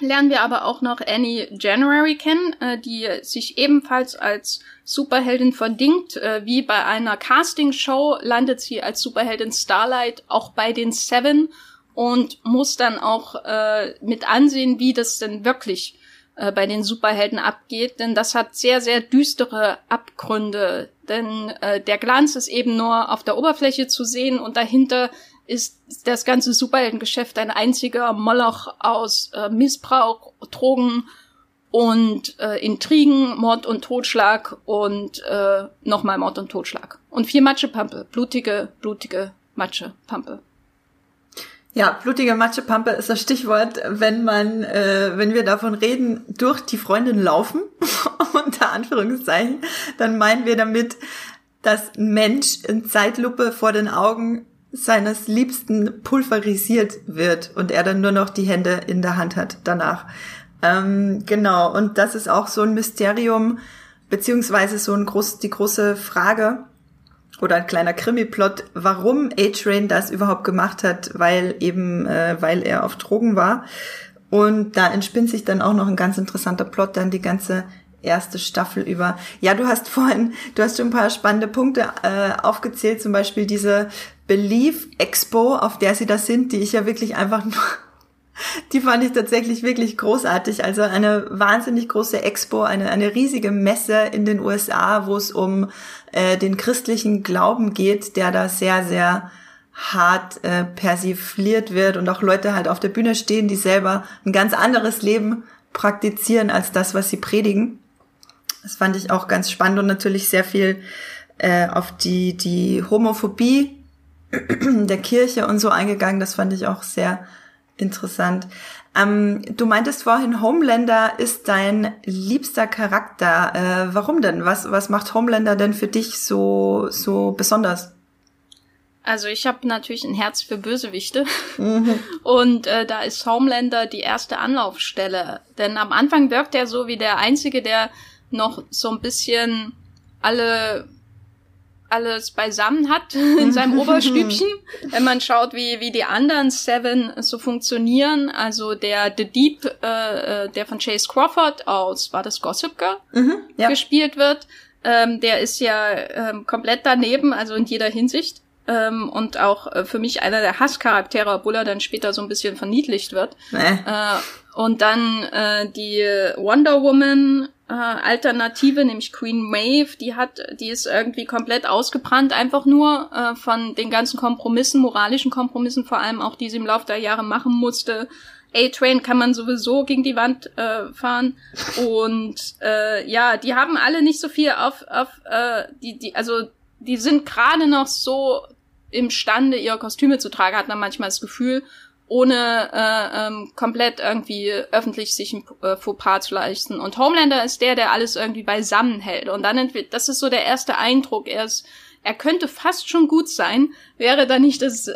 lernen wir aber auch noch Annie January kennen, äh, die sich ebenfalls als Superheldin verdingt. Äh, wie bei einer Castingshow landet sie als Superheldin Starlight auch bei den Seven und muss dann auch äh, mit ansehen, wie das denn wirklich äh, bei den Superhelden abgeht, denn das hat sehr, sehr düstere Abgründe. Denn äh, der Glanz ist eben nur auf der Oberfläche zu sehen und dahinter ist das ganze Superheldengeschäft ein einziger Moloch aus äh, Missbrauch, Drogen und äh, Intrigen, Mord und Totschlag und äh, nochmal Mord und Totschlag. Und viel Matschepampe, blutige, blutige Matschepampe. Ja, blutige Matschepampe ist das Stichwort, wenn man, äh, wenn wir davon reden, durch die Freundin laufen, *laughs* unter Anführungszeichen, dann meinen wir damit, dass ein Mensch in Zeitlupe vor den Augen seines Liebsten pulverisiert wird und er dann nur noch die Hände in der Hand hat danach. Ähm, genau, und das ist auch so ein Mysterium, beziehungsweise so ein groß, die große Frage oder ein kleiner Krimi-Plot, warum A-Train das überhaupt gemacht hat, weil eben, äh, weil er auf Drogen war. Und da entspinnt sich dann auch noch ein ganz interessanter Plot, dann die ganze erste Staffel über. Ja, du hast *laughs* vorhin, du hast schon ein paar spannende Punkte äh, aufgezählt, zum Beispiel diese Belief Expo, auf der sie da sind, die ich ja wirklich einfach nur, *laughs* die fand ich tatsächlich wirklich großartig. Also eine wahnsinnig große Expo, eine, eine riesige Messe in den USA, wo es um äh, den christlichen Glauben geht, der da sehr, sehr hart äh, persifliert wird und auch Leute halt auf der Bühne stehen, die selber ein ganz anderes Leben praktizieren als das, was sie predigen. Das fand ich auch ganz spannend und natürlich sehr viel äh, auf die, die Homophobie der Kirche und so eingegangen. Das fand ich auch sehr interessant. Ähm, du meintest vorhin, Homelander ist dein liebster Charakter. Äh, warum denn? Was, was macht Homelander denn für dich so, so besonders? Also ich habe natürlich ein Herz für Bösewichte mhm. *laughs* und äh, da ist Homelander die erste Anlaufstelle. Denn am Anfang wirkt er so wie der Einzige, der noch so ein bisschen alle alles beisammen hat *laughs* in seinem *laughs* Oberstübchen. Wenn man schaut, wie, wie die anderen Seven so funktionieren, also der The Deep, äh, äh, der von Chase Crawford aus, war das Gossip Girl, mhm, ja. gespielt wird, ähm, der ist ja ähm, komplett daneben, also in jeder Hinsicht. Ähm, und auch äh, für mich einer der Hasscharaktere, obwohl er dann später so ein bisschen verniedlicht wird. Nee. Äh, und dann äh, die Wonder Woman äh, Alternative, nämlich Queen Maeve, die hat, die ist irgendwie komplett ausgebrannt, einfach nur äh, von den ganzen Kompromissen, moralischen Kompromissen, vor allem auch, die sie im Laufe der Jahre machen musste. A-Train kann man sowieso gegen die Wand äh, fahren. Und äh, ja, die haben alle nicht so viel auf, auf äh, die, die, also die sind gerade noch so imstande, ihre Kostüme zu tragen, hat man manchmal das Gefühl ohne äh, ähm, komplett irgendwie öffentlich sich ein äh, Fauxpas zu leisten. Und Homelander ist der, der alles irgendwie beisammen hält. Und dann das ist so der erste Eindruck. Er ist, er könnte fast schon gut sein, wäre da nicht das äh,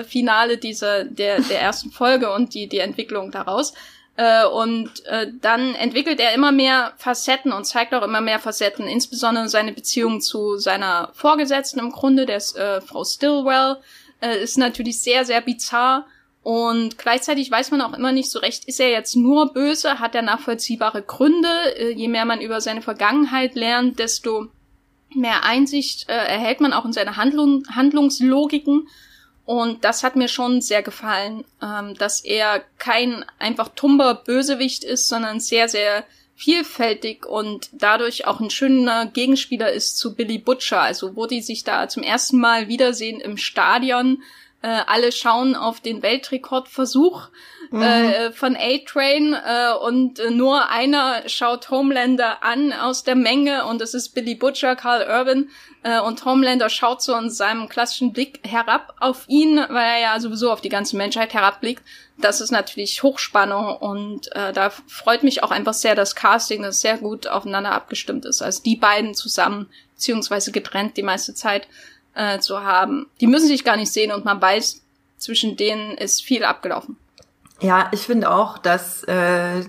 äh, Finale dieser der der ersten Folge und die die Entwicklung daraus. Äh, und äh, dann entwickelt er immer mehr Facetten und zeigt auch immer mehr Facetten, insbesondere seine Beziehung zu seiner Vorgesetzten im Grunde, der ist, äh, Frau Stillwell, äh, ist natürlich sehr, sehr bizarr und gleichzeitig weiß man auch immer nicht so recht, ist er jetzt nur böse, hat er nachvollziehbare Gründe. Äh, je mehr man über seine Vergangenheit lernt, desto mehr Einsicht äh, erhält man auch in seine Handlung, Handlungslogiken. Und das hat mir schon sehr gefallen, ähm, dass er kein einfach tumber Bösewicht ist, sondern sehr, sehr vielfältig und dadurch auch ein schöner Gegenspieler ist zu Billy Butcher, also wo die sich da zum ersten Mal wiedersehen im Stadion äh, alle schauen auf den Weltrekordversuch mhm. äh, von A-Train äh, und äh, nur einer schaut Homelander an aus der Menge und es ist Billy Butcher, Carl Urban äh, und Homelander schaut so in seinem klassischen Blick herab auf ihn, weil er ja sowieso auf die ganze Menschheit herabblickt. Das ist natürlich Hochspannung und äh, da freut mich auch einfach sehr das Casting, das sehr gut aufeinander abgestimmt ist. Also die beiden zusammen, beziehungsweise getrennt die meiste Zeit äh, zu haben. Die müssen sich gar nicht sehen und man weiß, zwischen denen ist viel abgelaufen. Ja, ich finde auch, dass äh,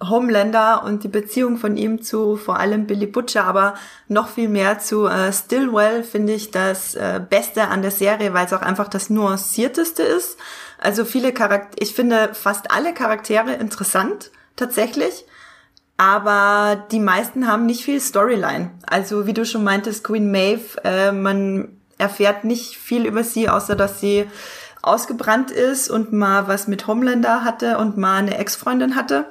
Homelander und die Beziehung von ihm zu vor allem Billy Butcher, aber noch viel mehr zu äh, Stillwell finde ich das äh, Beste an der Serie, weil es auch einfach das nuancierteste ist. Also viele Charaktere, ich finde fast alle Charaktere interessant, tatsächlich. Aber die meisten haben nicht viel Storyline. Also wie du schon meintest, Queen Maeve, äh, man erfährt nicht viel über sie, außer dass sie ausgebrannt ist und mal was mit Homelander hatte und mal eine Ex-Freundin hatte.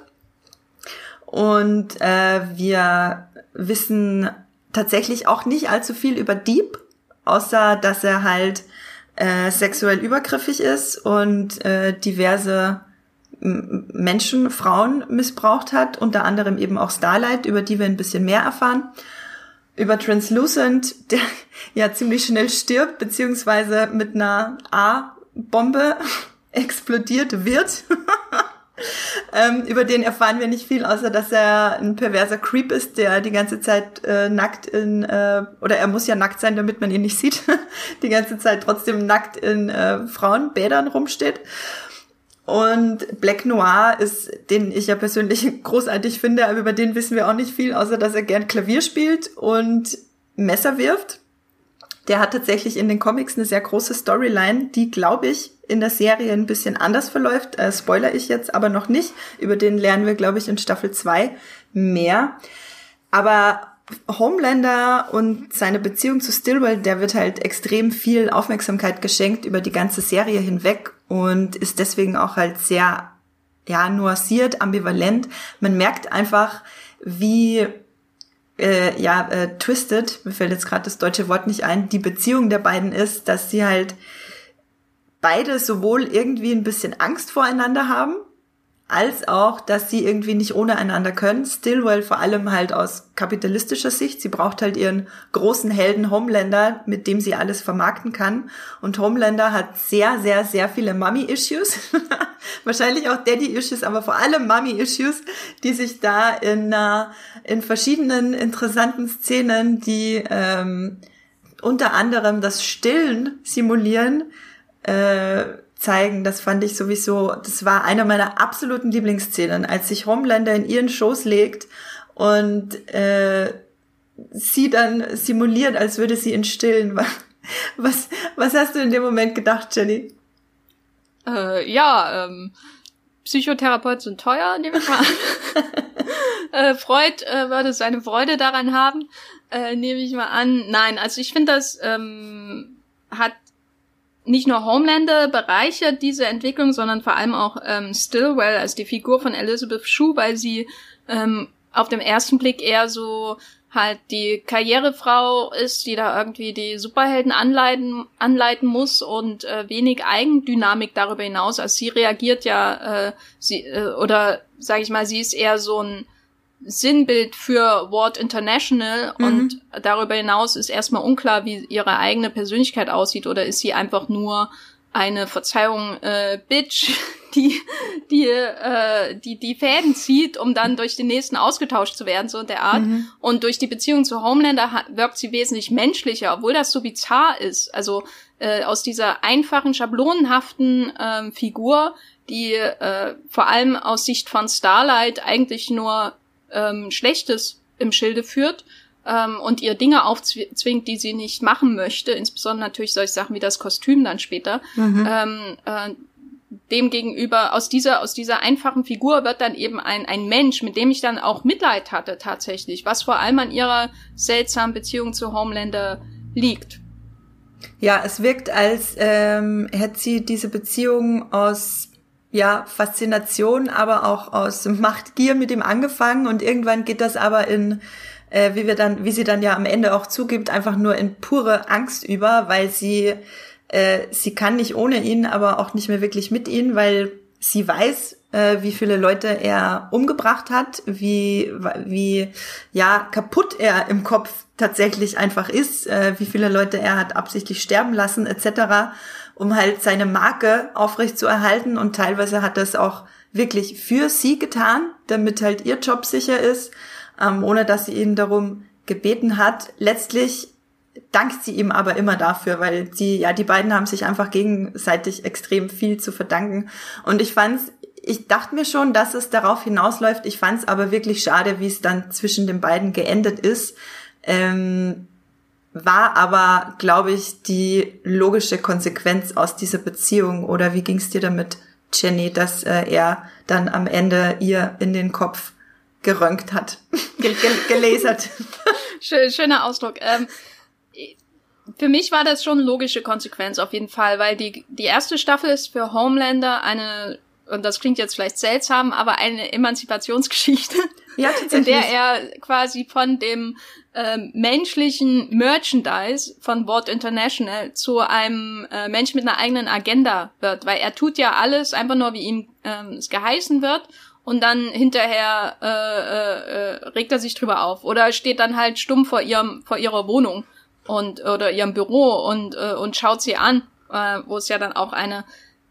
Und äh, wir wissen tatsächlich auch nicht allzu viel über Deep, außer dass er halt äh, sexuell übergriffig ist und äh, diverse Menschen, Frauen missbraucht hat, unter anderem eben auch Starlight, über die wir ein bisschen mehr erfahren. Über Translucent, der *laughs* ja ziemlich schnell stirbt, beziehungsweise mit einer A-Bombe *laughs* explodiert wird. *laughs* ähm, über den erfahren wir nicht viel, außer dass er ein perverser Creep ist, der die ganze Zeit äh, nackt in, äh, oder er muss ja nackt sein, damit man ihn nicht sieht, die ganze Zeit trotzdem nackt in äh, Frauenbädern rumsteht. Und Black Noir ist, den ich ja persönlich *laughs* großartig finde, aber über den wissen wir auch nicht viel, außer dass er gern Klavier spielt und Messer wirft. Der hat tatsächlich in den Comics eine sehr große Storyline, die, glaube ich, in der Serie ein bisschen anders verläuft. Äh, spoiler ich jetzt aber noch nicht. Über den lernen wir, glaube ich, in Staffel 2 mehr. Aber Homelander und seine Beziehung zu Stillwell, der wird halt extrem viel Aufmerksamkeit geschenkt über die ganze Serie hinweg und ist deswegen auch halt sehr, ja, nuanciert, ambivalent. Man merkt einfach, wie äh, ja, äh, twisted, mir fällt jetzt gerade das deutsche Wort nicht ein, die Beziehung der beiden ist, dass sie halt beide sowohl irgendwie ein bisschen Angst voreinander haben, als auch, dass sie irgendwie nicht ohne einander können. Stillwell vor allem halt aus kapitalistischer Sicht. Sie braucht halt ihren großen Helden Homelander, mit dem sie alles vermarkten kann. Und Homelander hat sehr, sehr, sehr viele Mummy-Issues. *laughs* Wahrscheinlich auch Daddy-Issues, aber vor allem Mummy-Issues, die sich da in, äh, in verschiedenen interessanten Szenen, die ähm, unter anderem das Stillen simulieren, äh, zeigen. Das fand ich sowieso, das war einer meiner absoluten Lieblingsszenen, als sich Homelander in ihren Schoß legt und äh, sie dann simuliert, als würde sie ihn stillen. *laughs* Was, was hast du in dem Moment gedacht, Jenny? Äh, ja, ähm, Psychotherapeuten sind teuer, nehme ich mal an. *laughs* äh, Freud äh, würde seine Freude daran haben, äh, nehme ich mal an. Nein, also ich finde, das ähm, hat nicht nur Homelander bereichert diese Entwicklung, sondern vor allem auch ähm, Stillwell, als die Figur von Elizabeth Shue, weil sie ähm, auf dem ersten Blick eher so halt die Karrierefrau ist, die da irgendwie die Superhelden anleiten, anleiten muss und äh, wenig Eigendynamik darüber hinaus. Also sie reagiert ja, äh, sie äh, oder sage ich mal, sie ist eher so ein Sinnbild für Ward International mhm. und darüber hinaus ist erstmal unklar, wie ihre eigene Persönlichkeit aussieht oder ist sie einfach nur eine Verzeihung äh, Bitch, *laughs* die die äh, die die Fäden zieht, um dann durch den nächsten ausgetauscht zu werden so der Art mhm. und durch die Beziehung zu Homelander wirkt sie wesentlich menschlicher, obwohl das so bizarr ist. Also äh, aus dieser einfachen schablonenhaften äh, Figur, die äh, vor allem aus Sicht von Starlight eigentlich nur ähm, Schlechtes im Schilde führt ähm, und ihr Dinge aufzwingt, die sie nicht machen möchte, insbesondere natürlich solche Sachen wie das Kostüm dann später. Mhm. Ähm, äh, demgegenüber aus dieser aus dieser einfachen Figur wird dann eben ein ein Mensch, mit dem ich dann auch Mitleid hatte tatsächlich, was vor allem an ihrer seltsamen Beziehung zu Homelander liegt. Ja, es wirkt, als ähm, hätte sie diese Beziehung aus ja, Faszination, aber auch aus Machtgier mit ihm angefangen. Und irgendwann geht das aber in, äh, wie wir dann, wie sie dann ja am Ende auch zugibt, einfach nur in pure Angst über, weil sie, äh, sie kann nicht ohne ihn, aber auch nicht mehr wirklich mit ihm, weil sie weiß, äh, wie viele Leute er umgebracht hat, wie, wie, ja, kaputt er im Kopf tatsächlich einfach ist, äh, wie viele Leute er hat absichtlich sterben lassen, etc um halt seine Marke aufrecht zu erhalten und teilweise hat das auch wirklich für sie getan, damit halt ihr Job sicher ist, ähm, ohne dass sie ihn darum gebeten hat. Letztlich dankt sie ihm aber immer dafür, weil sie, ja, die beiden haben sich einfach gegenseitig extrem viel zu verdanken. Und ich fand's ich dachte mir schon, dass es darauf hinausläuft. Ich fand es aber wirklich schade, wie es dann zwischen den beiden geendet ist. Ähm, war aber, glaube ich, die logische Konsequenz aus dieser Beziehung. Oder wie ging es dir damit, Jenny, dass äh, er dann am Ende ihr in den Kopf gerönt hat, *laughs* gel gelasert? *laughs* Schöner Ausdruck. Ähm, für mich war das schon logische Konsequenz auf jeden Fall, weil die, die erste Staffel ist für Homelander eine, und das klingt jetzt vielleicht seltsam, aber eine Emanzipationsgeschichte, ja, *laughs* in der er quasi von dem ähm, menschlichen Merchandise von Wort International zu einem äh, Mensch mit einer eigenen Agenda wird, weil er tut ja alles einfach nur, wie ihm ähm, es geheißen wird. Und dann hinterher äh, äh, äh, regt er sich drüber auf. Oder steht dann halt stumm vor ihrem vor ihrer Wohnung und oder ihrem Büro und äh, und schaut sie an, äh, wo es ja dann auch eine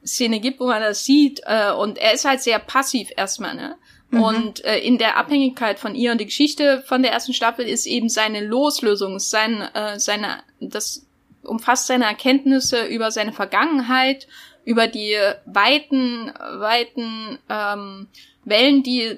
Szene gibt, wo man das sieht äh, und er ist halt sehr passiv erstmal, ne? Mhm. Und äh, in der Abhängigkeit von ihr und die Geschichte von der ersten Staffel ist eben seine Loslösung, sein äh, seine das umfasst seine Erkenntnisse über seine Vergangenheit, über die weiten weiten ähm, Wellen, die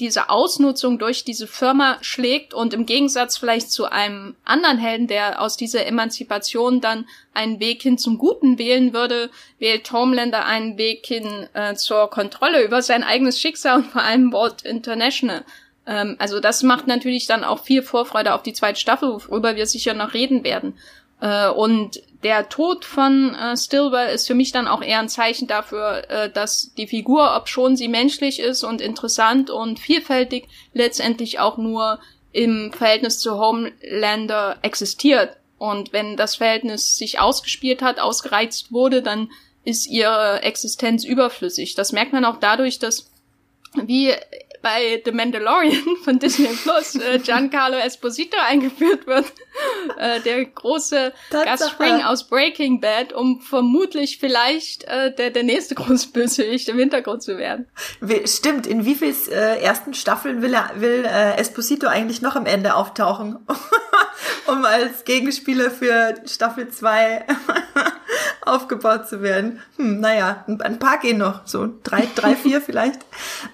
diese Ausnutzung durch diese Firma schlägt und im Gegensatz vielleicht zu einem anderen Helden, der aus dieser Emanzipation dann einen Weg hin zum Guten wählen würde, wählt Homelander einen Weg hin äh, zur Kontrolle über sein eigenes Schicksal und vor allem Walt International. Ähm, also das macht natürlich dann auch viel Vorfreude auf die zweite Staffel, worüber wir sicher noch reden werden. Äh, und der Tod von äh, Stillwell ist für mich dann auch eher ein Zeichen dafür, äh, dass die Figur, ob schon sie menschlich ist und interessant und vielfältig, letztendlich auch nur im Verhältnis zu Homelander existiert. Und wenn das Verhältnis sich ausgespielt hat, ausgereizt wurde, dann ist ihre Existenz überflüssig. Das merkt man auch dadurch, dass wie bei The Mandalorian von Disney Plus äh, Giancarlo Esposito *laughs* eingeführt wird, äh, der große Gastspring aus Breaking Bad, um vermutlich vielleicht äh, der, der nächste *laughs* große Bösewicht im Hintergrund zu werden. Stimmt, in wie viel äh, ersten Staffeln will, er, will äh, Esposito eigentlich noch am Ende auftauchen, *laughs* um als Gegenspieler für Staffel 2 *laughs* aufgebaut zu werden. Hm, naja, ein paar gehen noch, so drei, drei, *laughs* vier vielleicht.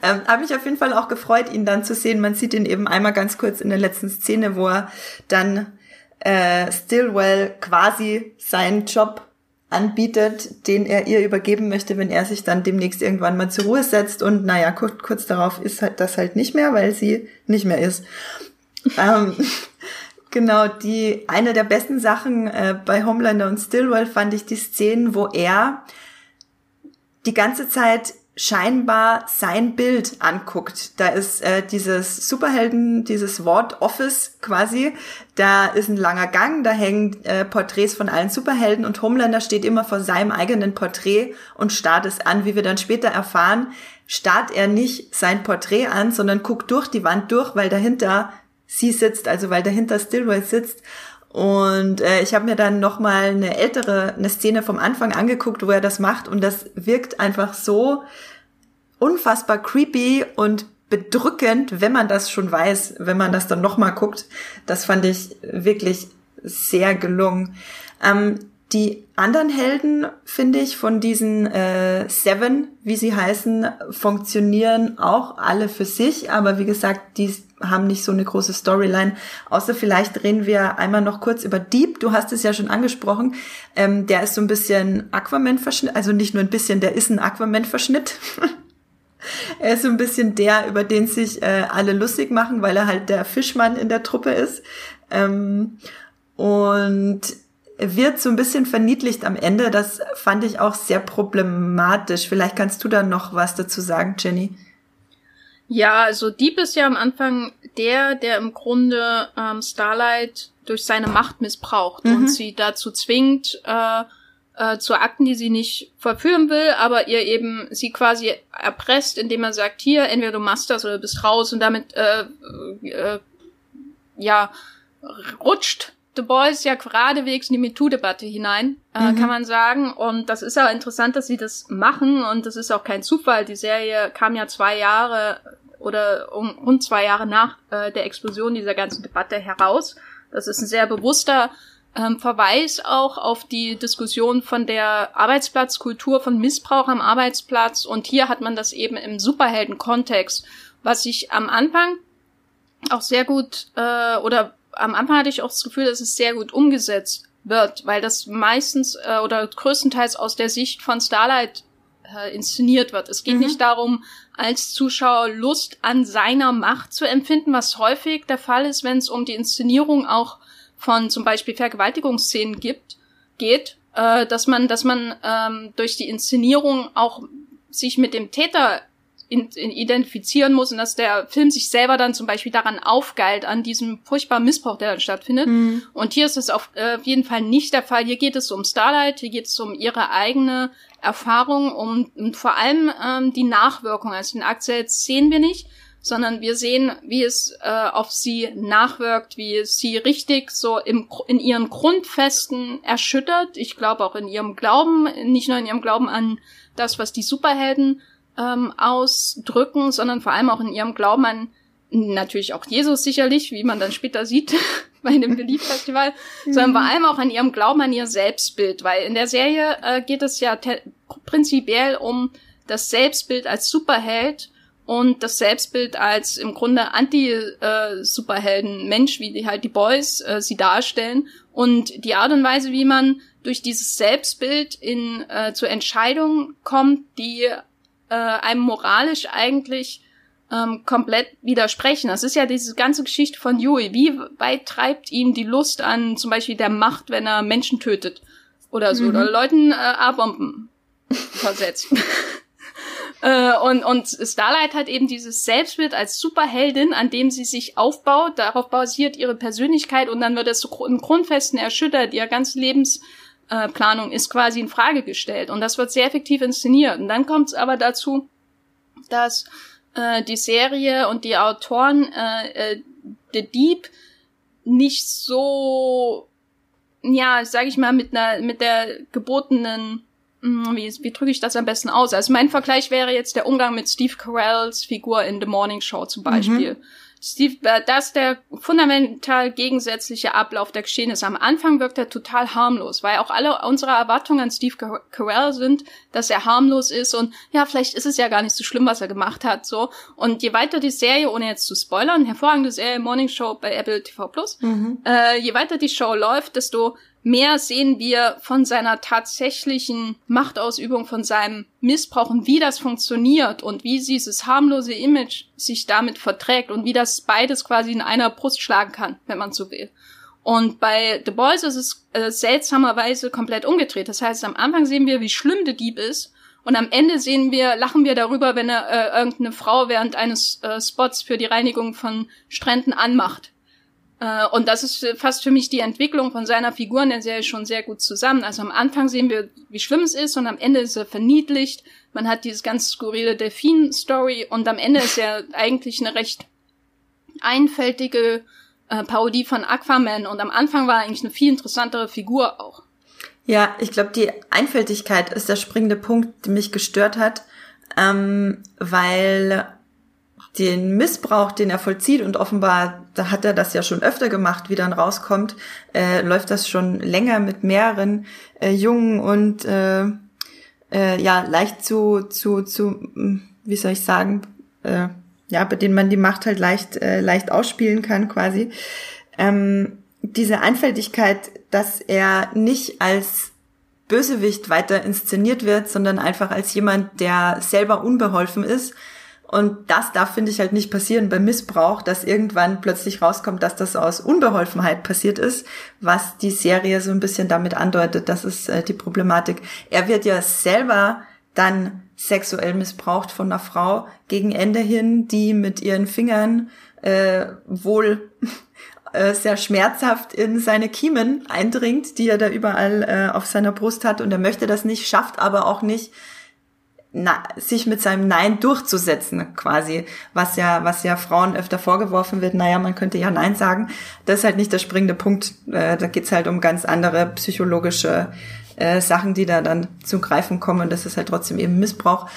Ähm, Habe ich auf jeden Fall auch gefreut, ihn dann zu sehen. Man sieht ihn eben einmal ganz kurz in der letzten Szene, wo er dann äh, Stillwell quasi seinen Job anbietet, den er ihr übergeben möchte, wenn er sich dann demnächst irgendwann mal zur Ruhe setzt. Und naja, kurz, kurz darauf ist halt das halt nicht mehr, weil sie nicht mehr ist. ähm, *laughs* Genau, die eine der besten Sachen äh, bei Homelander und Stillwell fand ich die Szenen, wo er die ganze Zeit scheinbar sein Bild anguckt. Da ist äh, dieses Superhelden, dieses Wort Office quasi, da ist ein langer Gang, da hängen äh, Porträts von allen Superhelden und Homelander steht immer vor seinem eigenen Porträt und starrt es an. Wie wir dann später erfahren, starrt er nicht sein Porträt an, sondern guckt durch die Wand durch, weil dahinter sie sitzt, also weil dahinter Stillwell sitzt. Und äh, ich habe mir dann nochmal eine ältere, eine Szene vom Anfang angeguckt, wo er das macht. Und das wirkt einfach so unfassbar creepy und bedrückend, wenn man das schon weiß, wenn man das dann nochmal guckt. Das fand ich wirklich sehr gelungen. Ähm, die anderen Helden, finde ich, von diesen äh, Seven, wie sie heißen, funktionieren auch alle für sich, aber wie gesagt, die haben nicht so eine große Storyline. Außer vielleicht reden wir einmal noch kurz über Deep. Du hast es ja schon angesprochen. Ähm, der ist so ein bisschen Aquaman-Verschnitt, also nicht nur ein bisschen, der ist ein Aquaman-Verschnitt. *laughs* er ist so ein bisschen der, über den sich äh, alle lustig machen, weil er halt der Fischmann in der Truppe ist. Ähm, und wird so ein bisschen verniedlicht am Ende. Das fand ich auch sehr problematisch. Vielleicht kannst du da noch was dazu sagen, Jenny. Ja, also Deep ist ja am Anfang der, der im Grunde ähm, Starlight durch seine Macht missbraucht mhm. und sie dazu zwingt, äh, äh, zu Akten, die sie nicht verführen will, aber ihr eben sie quasi erpresst, indem er sagt, hier, entweder du machst das oder du bist raus und damit äh, äh, ja rutscht The Boys ja geradewegs in die MeToo-Debatte hinein, äh, mhm. kann man sagen. Und das ist auch interessant, dass sie das machen. Und das ist auch kein Zufall. Die Serie kam ja zwei Jahre oder um, rund zwei Jahre nach äh, der Explosion dieser ganzen Debatte heraus. Das ist ein sehr bewusster ähm, Verweis auch auf die Diskussion von der Arbeitsplatzkultur, von Missbrauch am Arbeitsplatz. Und hier hat man das eben im Superhelden-Kontext, was ich am Anfang auch sehr gut, äh, oder am Anfang hatte ich auch das Gefühl, dass es sehr gut umgesetzt wird, weil das meistens äh, oder größtenteils aus der Sicht von Starlight äh, inszeniert wird. Es geht mhm. nicht darum, als Zuschauer Lust an seiner Macht zu empfinden, was häufig der Fall ist, wenn es um die Inszenierung auch von zum Beispiel Vergewaltigungsszenen gibt, geht, äh, dass man, dass man ähm, durch die Inszenierung auch sich mit dem Täter identifizieren muss und dass der Film sich selber dann zum Beispiel daran aufgeilt, an diesem furchtbaren Missbrauch, der dann stattfindet. Mhm. Und hier ist es auf, äh, jeden Fall nicht der Fall. Hier geht es um Starlight, hier geht es um ihre eigene Erfahrung, um, um vor allem ähm, die Nachwirkung. Also den Akt selbst sehen wir nicht, sondern wir sehen, wie es äh, auf sie nachwirkt, wie es sie richtig so im, in ihren Grundfesten erschüttert. Ich glaube auch in ihrem Glauben, nicht nur in ihrem Glauben an das, was die Superhelden ähm, ausdrücken, sondern vor allem auch in ihrem Glauben an natürlich auch Jesus sicherlich, wie man dann später sieht *laughs* bei dem Beliebfestival, mhm. sondern vor allem auch an ihrem Glauben an ihr Selbstbild, weil in der Serie äh, geht es ja prinzipiell um das Selbstbild als Superheld und das Selbstbild als im Grunde Anti-Superhelden-Mensch, wie die halt die Boys äh, sie darstellen und die Art und Weise, wie man durch dieses Selbstbild in äh, zur Entscheidung kommt, die äh, einem moralisch eigentlich ähm, komplett widersprechen. Das ist ja diese ganze Geschichte von Yui. Wie weit treibt ihm die Lust an zum Beispiel der Macht, wenn er Menschen tötet oder so, mhm. oder Leuten äh, A-Bomben *laughs* versetzt. *laughs* äh, und, und Starlight hat eben dieses Selbstbild als Superheldin, an dem sie sich aufbaut. Darauf basiert ihre Persönlichkeit und dann wird es so im Grundfesten erschüttert. Ihr ganzes Lebens äh, Planung ist quasi in Frage gestellt und das wird sehr effektiv inszeniert. Und dann kommt es aber dazu, dass äh, die Serie und die Autoren äh, äh, The Deep nicht so, ja, sag ich mal, mit einer mit der gebotenen hm, wie, wie drücke ich das am besten aus? Also mein Vergleich wäre jetzt der Umgang mit Steve Carells Figur in The Morning Show zum Beispiel. Mhm. Steve, äh, das der fundamental gegensätzliche Ablauf der Geschehnisse. Am Anfang wirkt er total harmlos, weil auch alle unsere Erwartungen an Steve Carell sind, dass er harmlos ist und ja, vielleicht ist es ja gar nicht so schlimm, was er gemacht hat, so. Und je weiter die Serie, ohne jetzt zu spoilern, hervorragende Serie Morning Show bei Apple TV Plus, mhm. äh, je weiter die Show läuft, desto mehr sehen wir von seiner tatsächlichen Machtausübung, von seinem Missbrauch und wie das funktioniert und wie dieses harmlose Image sich damit verträgt und wie das beides quasi in einer Brust schlagen kann, wenn man so will. Und bei The Boys ist es äh, seltsamerweise komplett umgedreht. Das heißt, am Anfang sehen wir, wie schlimm der Dieb ist. Und am Ende sehen wir, lachen wir darüber, wenn er äh, irgendeine Frau während eines äh, Spots für die Reinigung von Stränden anmacht. Äh, und das ist fast für mich die Entwicklung von seiner Figur in der Serie schon sehr gut zusammen. Also am Anfang sehen wir, wie schlimm es ist und am Ende ist er verniedlicht. Man hat dieses ganz skurrile Delfin-Story und am Ende ist er *laughs* eigentlich eine recht einfältige äh, Parodie von Aquaman und am Anfang war er eigentlich eine viel interessantere Figur auch. Ja, ich glaube, die Einfältigkeit ist der springende Punkt, der mich gestört hat, ähm, weil den Missbrauch, den er vollzieht, und offenbar, da hat er das ja schon öfter gemacht, wie dann rauskommt, äh, läuft das schon länger mit mehreren äh, Jungen und äh, äh, ja, leicht zu, zu, zu, hm, wie soll ich sagen, äh, ja, bei denen man die Macht halt leicht, äh, leicht ausspielen kann, quasi. Ähm, diese Einfältigkeit, dass er nicht als Bösewicht weiter inszeniert wird, sondern einfach als jemand, der selber unbeholfen ist, und das darf, finde ich, halt nicht passieren beim Missbrauch, dass irgendwann plötzlich rauskommt, dass das aus Unbeholfenheit passiert ist, was die Serie so ein bisschen damit andeutet. Das ist äh, die Problematik. Er wird ja selber dann sexuell missbraucht von einer Frau gegen Ende hin, die mit ihren Fingern äh, wohl *laughs* äh, sehr schmerzhaft in seine Kiemen eindringt, die er da überall äh, auf seiner Brust hat und er möchte das nicht, schafft aber auch nicht, na, sich mit seinem Nein durchzusetzen, quasi, was ja, was ja Frauen öfter vorgeworfen wird, naja, man könnte ja Nein sagen. Das ist halt nicht der springende Punkt. Äh, da geht's halt um ganz andere psychologische äh, Sachen, die da dann zum Greifen kommen. Und das ist halt trotzdem eben Missbrauch.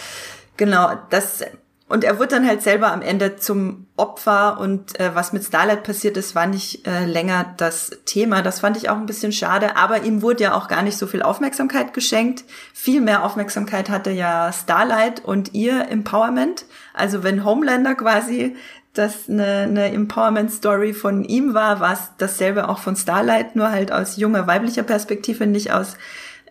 Genau, das und er wird dann halt selber am Ende zum Opfer und äh, was mit Starlight passiert ist, war nicht äh, länger das Thema. Das fand ich auch ein bisschen schade, aber ihm wurde ja auch gar nicht so viel Aufmerksamkeit geschenkt. Viel mehr Aufmerksamkeit hatte ja Starlight und ihr Empowerment. Also wenn Homelander quasi das eine, eine Empowerment-Story von ihm war, war es dasselbe auch von Starlight, nur halt aus junger weiblicher Perspektive, nicht aus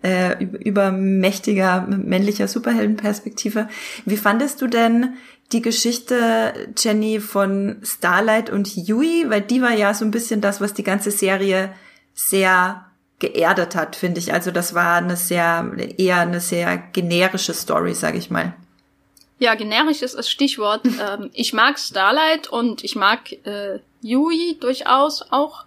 äh, übermächtiger männlicher Superheldenperspektive. Wie fandest du denn die Geschichte, Jenny, von Starlight und Yui? Weil die war ja so ein bisschen das, was die ganze Serie sehr geerdet hat, finde ich. Also das war eine sehr, eher eine sehr generische Story, sag ich mal. Ja, generisch ist das Stichwort. *laughs* ähm, ich mag Starlight und ich mag äh, Yui durchaus auch.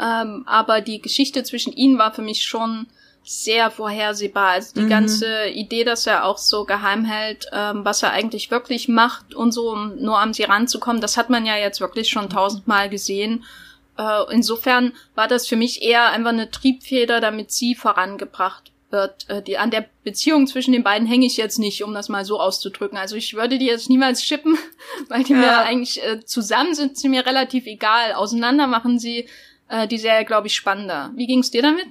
Ähm, aber die Geschichte zwischen ihnen war für mich schon sehr vorhersehbar. Also die mhm. ganze Idee, dass er auch so geheim hält, ähm, was er eigentlich wirklich macht und so, um nur an sie ranzukommen, das hat man ja jetzt wirklich schon tausendmal gesehen. Äh, insofern war das für mich eher einfach eine Triebfeder, damit sie vorangebracht wird. Äh, die, an der Beziehung zwischen den beiden hänge ich jetzt nicht, um das mal so auszudrücken. Also ich würde die jetzt niemals schippen, *laughs* weil die ja. mir eigentlich äh, zusammen sind sie mir relativ egal. Auseinander machen sie äh, die Serie, glaube ich, spannender. Wie ging's dir damit?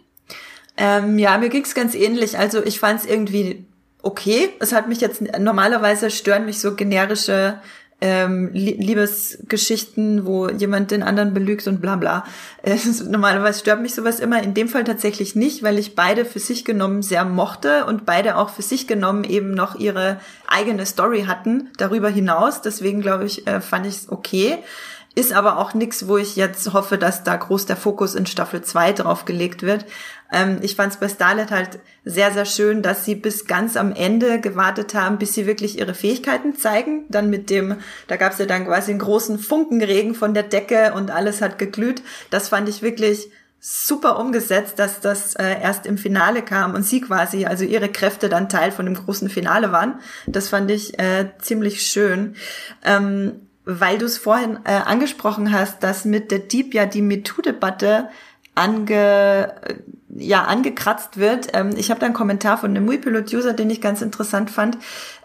Ähm, ja, mir ging's ganz ähnlich. Also ich fand es irgendwie okay. Es hat mich jetzt normalerweise stören mich so generische ähm, Liebesgeschichten, wo jemand den anderen belügt und bla bla. *laughs* Äh, normalerweise stört mich sowas immer. In dem Fall tatsächlich nicht, weil ich beide für sich genommen sehr mochte und beide auch für sich genommen eben noch ihre eigene Story hatten darüber hinaus. Deswegen glaube ich, äh, fand ich es okay. Ist aber auch nichts, wo ich jetzt hoffe, dass da groß der Fokus in Staffel 2 drauf gelegt wird. Ähm, ich fand es bei Starlet halt sehr, sehr schön, dass sie bis ganz am Ende gewartet haben, bis sie wirklich ihre Fähigkeiten zeigen. Dann mit dem, da gab es ja dann quasi einen großen Funkenregen von der Decke und alles hat geglüht. Das fand ich wirklich super umgesetzt, dass das äh, erst im Finale kam und sie quasi, also ihre Kräfte dann Teil von dem großen Finale waren. Das fand ich äh, ziemlich schön. Ähm, weil du es vorhin äh, angesprochen hast, dass mit der Deep ja die MeToo-Debatte ange, ja, angekratzt wird. Ähm, ich habe da einen Kommentar von einem Muipilot-User, den ich ganz interessant fand.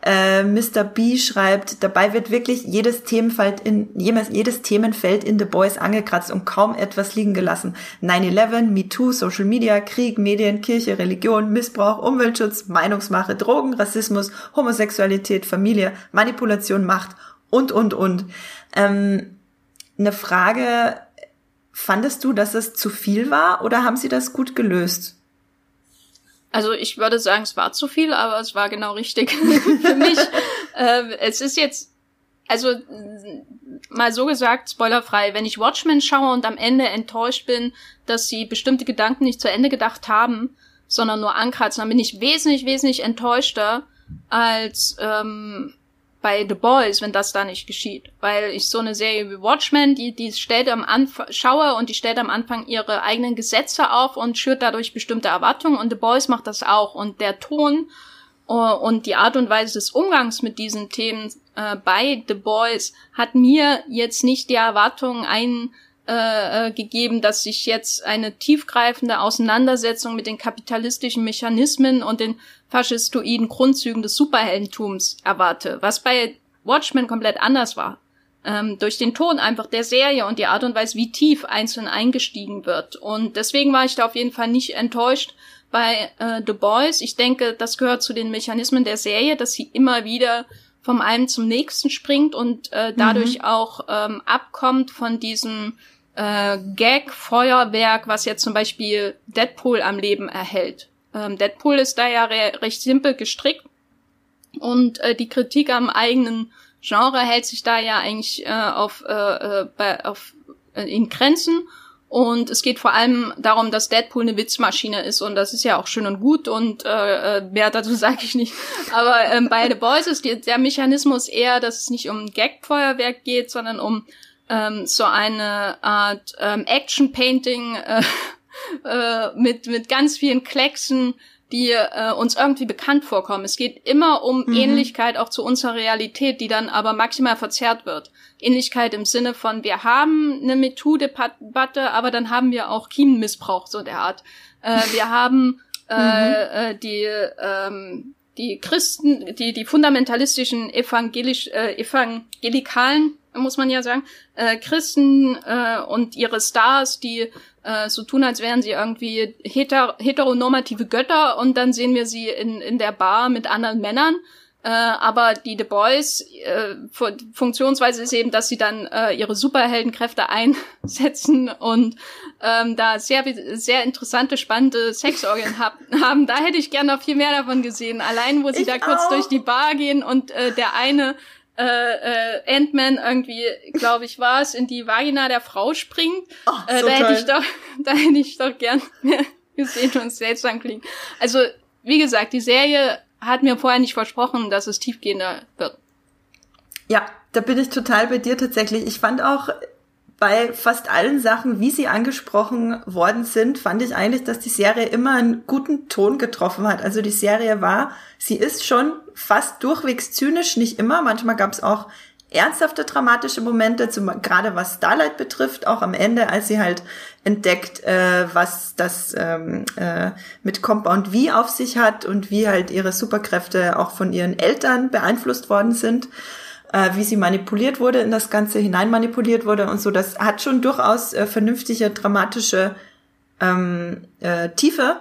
Äh, Mr. B schreibt, dabei wird wirklich jedes Themenfeld in, jedes Themenfeld in The Boys angekratzt und kaum etwas liegen gelassen. 9-11, MeToo, Social Media, Krieg, Medien, Kirche, Religion, Missbrauch, Umweltschutz, Meinungsmache, Drogen, Rassismus, Homosexualität, Familie, Manipulation, Macht und, und, und. Ähm, eine Frage, fandest du, dass es zu viel war oder haben sie das gut gelöst? Also ich würde sagen, es war zu viel, aber es war genau richtig *laughs* für mich. äh, es ist jetzt, also mal so gesagt, spoilerfrei, wenn ich Watchmen schaue und am Ende enttäuscht bin, dass sie bestimmte Gedanken nicht zu Ende gedacht haben, sondern nur ankratzen, dann bin ich wesentlich, wesentlich enttäuschter als ähm, bei The Boys, wenn das da nicht geschieht. Weil ich so eine Serie wie Watchmen, die, die stellt am Anfang, schaue und die stellt am Anfang ihre eigenen Gesetze auf und schürt dadurch bestimmte Erwartungen und The Boys macht das auch. Und der Ton uh, und die Art und Weise des Umgangs mit diesen Themen uh, bei The Boys hat mir jetzt nicht die Erwartungen ein äh, äh, gegeben, dass ich jetzt eine tiefgreifende Auseinandersetzung mit den kapitalistischen Mechanismen und den faschistoiden Grundzügen des Superheldentums erwarte, was bei Watchmen komplett anders war. Ähm, durch den Ton einfach der Serie und die Art und Weise, wie tief einzeln eingestiegen wird. Und deswegen war ich da auf jeden Fall nicht enttäuscht bei äh, The Boys. Ich denke, das gehört zu den Mechanismen der Serie, dass sie immer wieder vom einen zum nächsten springt und äh, dadurch mhm. auch ähm, abkommt von diesem äh, Gag-Feuerwerk, was jetzt zum Beispiel Deadpool am Leben erhält. Ähm, Deadpool ist da ja re recht simpel gestrickt und äh, die Kritik am eigenen Genre hält sich da ja eigentlich äh, auf, äh, äh bei, auf äh, in Grenzen und es geht vor allem darum, dass Deadpool eine Witzmaschine ist und das ist ja auch schön und gut und äh, äh mehr dazu *laughs* sage ich nicht. Aber ähm, bei The Boys ist der Mechanismus eher, dass es nicht um Gag-Feuerwerk geht, sondern um ähm, so eine Art ähm, Action-Painting äh, *laughs* äh, mit, mit ganz vielen Klecksen, die äh, uns irgendwie bekannt vorkommen. Es geht immer um mhm. Ähnlichkeit auch zu unserer Realität, die dann aber maximal verzerrt wird. Ähnlichkeit im Sinne von, wir haben eine MeToo-Debatte, aber dann haben wir auch Kiemenmissbrauch, so der Art. Äh, wir haben äh, mhm. äh, die ähm, die Christen, die, die fundamentalistischen evangelisch, äh, evangelikalen, muss man ja sagen, äh, Christen äh, und ihre Stars, die äh, so tun, als wären sie irgendwie heter heteronormative Götter und dann sehen wir sie in, in der Bar mit anderen Männern. Äh, aber die The Boys äh, Funktionsweise ist eben, dass sie dann äh, ihre Superheldenkräfte *laughs* einsetzen und ähm, da sehr sehr interessante, spannende Sexorgien hab, haben. Da hätte ich gerne noch viel mehr davon gesehen. Allein, wo sie ich da kurz durch die Bar gehen und äh, der eine äh, äh, Ant-Man irgendwie, glaube ich, war es, in die Vagina der Frau springt. Oh, äh, so da hätte ich doch, *laughs* da hätte ich doch gern mehr gesehen und seltsam klingt. Also, wie gesagt, die Serie hat mir vorher nicht versprochen, dass es tiefgehender wird. Ja, da bin ich total bei dir tatsächlich. Ich fand auch bei fast allen Sachen, wie sie angesprochen worden sind, fand ich eigentlich, dass die Serie immer einen guten Ton getroffen hat. Also die Serie war, sie ist schon fast durchwegs zynisch, nicht immer. Manchmal gab es auch ernsthafte dramatische Momente, zum, gerade was Starlight betrifft, auch am Ende, als sie halt entdeckt, äh, was das ähm, äh, mit Compound V auf sich hat und wie halt ihre Superkräfte auch von ihren Eltern beeinflusst worden sind, äh, wie sie manipuliert wurde, in das Ganze hinein manipuliert wurde und so. Das hat schon durchaus äh, vernünftige, dramatische ähm, äh, Tiefe.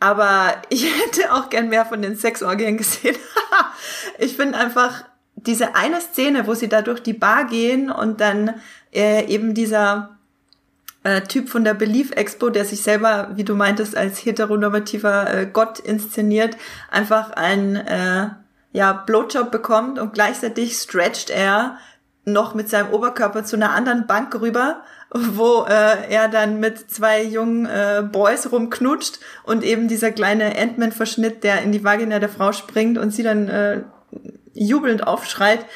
Aber *laughs* ich hätte auch gern mehr von den Sexorgien gesehen. *laughs* ich finde einfach, diese eine Szene, wo sie da durch die Bar gehen und dann äh, eben dieser äh, Typ von der Belief Expo, der sich selber, wie du meintest, als heteronormativer äh, Gott inszeniert, einfach ein äh, ja, Blowjob bekommt und gleichzeitig stretcht er noch mit seinem Oberkörper zu einer anderen Bank rüber, wo äh, er dann mit zwei jungen äh, Boys rumknutscht und eben dieser kleine Ant-Man-Verschnitt, der in die Vagina der Frau springt und sie dann äh, jubelnd aufschreit.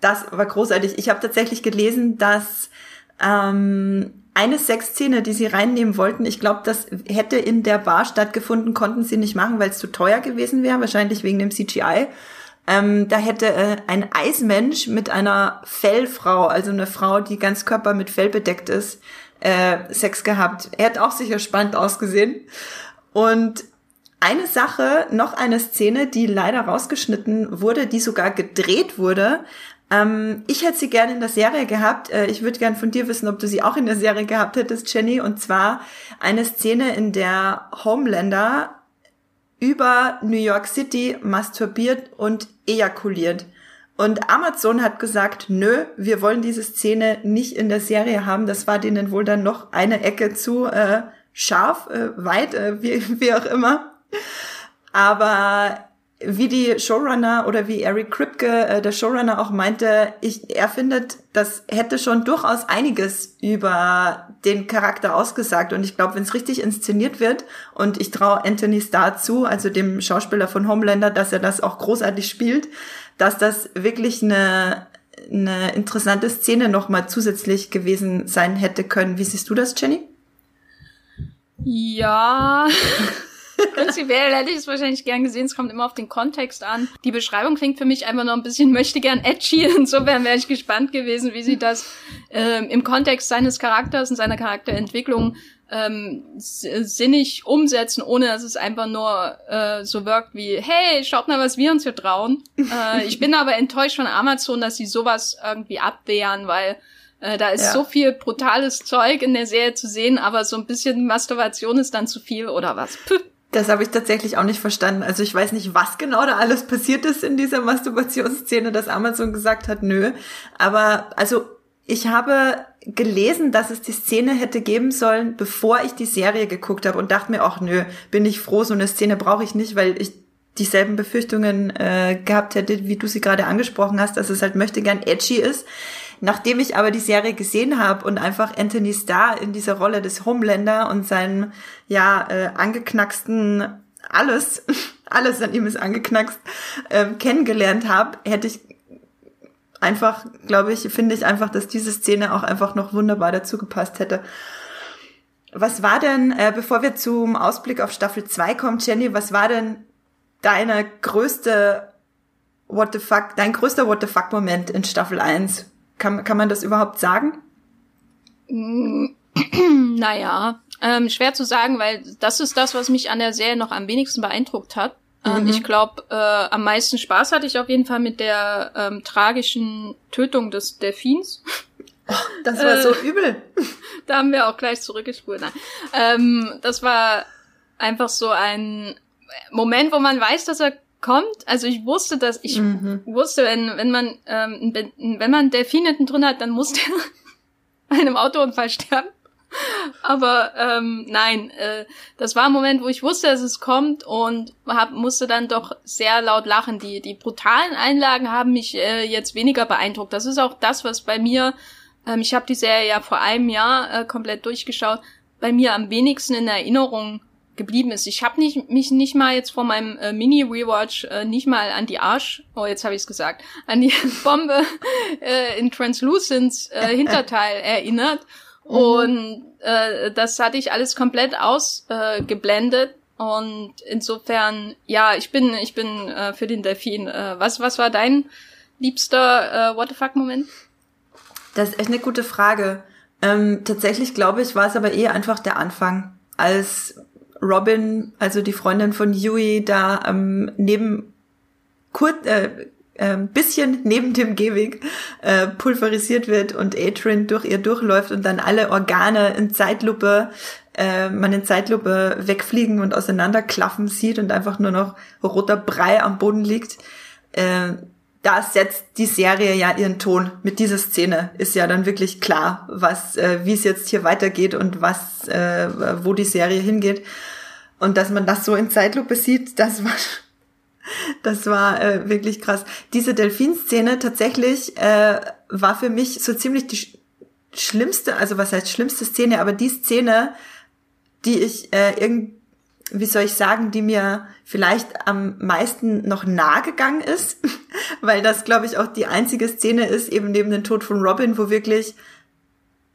Das war großartig. Ich habe tatsächlich gelesen, dass ähm, eine Sexszene, die sie reinnehmen wollten, ich glaube, das hätte in der Bar stattgefunden, konnten sie nicht machen, weil es zu teuer gewesen wäre, wahrscheinlich wegen dem CGI. Ähm, da hätte äh, ein Eismensch mit einer Fellfrau, also eine Frau, die ganz Körper mit Fell bedeckt ist, äh, Sex gehabt. Er hat auch sicher spannend ausgesehen. Und eine Sache, noch eine Szene, die leider rausgeschnitten wurde, die sogar gedreht wurde. Ähm, ich hätte sie gerne in der Serie gehabt. Äh, ich würde gerne von dir wissen, ob du sie auch in der Serie gehabt hättest, Jenny. Und zwar eine Szene, in der Homelander über New York City masturbiert und ejakuliert. Und Amazon hat gesagt, nö, wir wollen diese Szene nicht in der Serie haben. Das war denen wohl dann noch eine Ecke zu äh, scharf, äh, weit, äh, wie, *laughs* wie auch immer. Aber wie die Showrunner oder wie Eric Kripke, äh, der Showrunner, auch meinte, ich, er findet, das hätte schon durchaus einiges über den Charakter ausgesagt. Und ich glaube, wenn es richtig inszeniert wird, und ich traue Anthony Starr zu, also dem Schauspieler von Homelander, dass er das auch großartig spielt, dass das wirklich eine, eine interessante Szene nochmal zusätzlich gewesen sein hätte können. Wie siehst du das, Jenny? Ja. *laughs* Prinzipiell hätte ich es wahrscheinlich gern gesehen. Es kommt immer auf den Kontext an. Die Beschreibung klingt für mich einfach noch ein bisschen *laughs* möchte gern edgy. Insofern wäre ich gespannt gewesen, wie sie das ähm, im Kontext seines Charakters und seiner Charakterentwicklung ähm, sinnig umsetzen, ohne dass es einfach nur äh, so wirkt wie, hey, schaut mal, was wir uns hier trauen. äh, ich bin aber enttäuscht von Amazon, dass sie sowas irgendwie abwehren, weil äh, da ist ja. so viel brutales Zeug in der Serie zu sehen, aber so ein bisschen Masturbation ist dann zu viel oder was. Puh. Das habe ich tatsächlich auch nicht verstanden. Also ich weiß nicht, was genau da alles passiert ist in dieser Masturbationsszene, dass Amazon gesagt hat, nö. Aber also ich habe gelesen, dass es die Szene hätte geben sollen, bevor ich die Serie geguckt habe und dachte mir, ach nö, bin ich froh, so eine Szene brauche ich nicht, weil ich dieselben Befürchtungen äh, gehabt hätte, wie du sie gerade angesprochen hast, dass es halt möchte gern edgy ist. Nachdem ich aber die Serie gesehen habe und einfach Anthony Starr in dieser Rolle des Homelander und seinen ja äh, angeknacksten alles, *laughs* alles an ihm ist angeknackst, äh, kennengelernt habe, hätte ich einfach, glaube ich, finde ich einfach, dass diese Szene auch einfach noch wunderbar dazu gepasst hätte. Was war denn, äh, bevor wir zum Ausblick auf Staffel 2 kommen, Jenny, was war denn deine größte What the fuck, dein größter What the fuck Moment in Staffel 1? Kann, kann man das überhaupt sagen? *clears throat* naja, ähm, schwer zu sagen, weil das ist das, was mich an der Serie noch am wenigsten beeindruckt hat. Ähm, mhm. Ich glaube, äh, am meisten Spaß hatte ich auf jeden Fall mit der ähm, tragischen Tötung des Delfins. Oh, das war äh, so übel. *laughs* Da haben wir auch gleich zurückgespult. Ähm, das war einfach so ein Moment, wo man weiß, dass er kommt. Also ich wusste, dass ich mhm. wusste, wenn wenn man ähm, wenn man Delfin hinten drin hat, dann muss der *laughs* einem Autounfall sterben. Aber ähm, nein, äh, das war ein Moment, wo ich wusste, dass es kommt und hab, musste dann doch sehr laut lachen. Die, die brutalen Einlagen haben mich äh, jetzt weniger beeindruckt. Das ist auch das, was bei mir, ähm, ich habe die Serie ja vor einem Jahr äh, komplett durchgeschaut, bei mir am wenigsten in Erinnerung geblieben ist. Ich habe nicht, mich nicht mal jetzt vor meinem äh, Mini-Rewatch äh, nicht mal an die Arsch, oh jetzt habe ich es gesagt, an die *laughs* Bombe äh, in Translucents äh, *laughs* Hinterteil erinnert. Mhm. Und äh, das hatte ich alles komplett ausgeblendet. Äh, und insofern, ja, ich bin, ich bin äh, für den Delfin. Äh, was, was war dein liebster äh, What the fuck Moment? Das ist echt eine gute Frage. Ähm, tatsächlich glaube ich, war es aber eher einfach der Anfang, als Robin, also die Freundin von Yui, da ähm, neben kurz, äh, äh, bisschen neben dem Gehweg äh, pulverisiert wird und Adrian durch ihr durchläuft und dann alle Organe in Zeitlupe, äh, man in Zeitlupe wegfliegen und auseinanderklaffen sieht und einfach nur noch roter Brei am Boden liegt. Äh, da setzt die Serie ja ihren Ton. Mit dieser Szene ist ja dann wirklich klar, was, äh, wie es jetzt hier weitergeht und was, äh, wo die Serie hingeht. Und dass man das so in Zeitlupe sieht, das war, *laughs* das war äh, wirklich krass. Diese Delfinszene tatsächlich äh, war für mich so ziemlich die schlimmste, also was heißt schlimmste Szene, aber die Szene, die ich äh, irgendwie wie soll ich sagen, die mir vielleicht am meisten noch nahe gegangen ist, *laughs* weil das, glaube ich, auch die einzige Szene ist, eben neben dem Tod von Robin, wo wirklich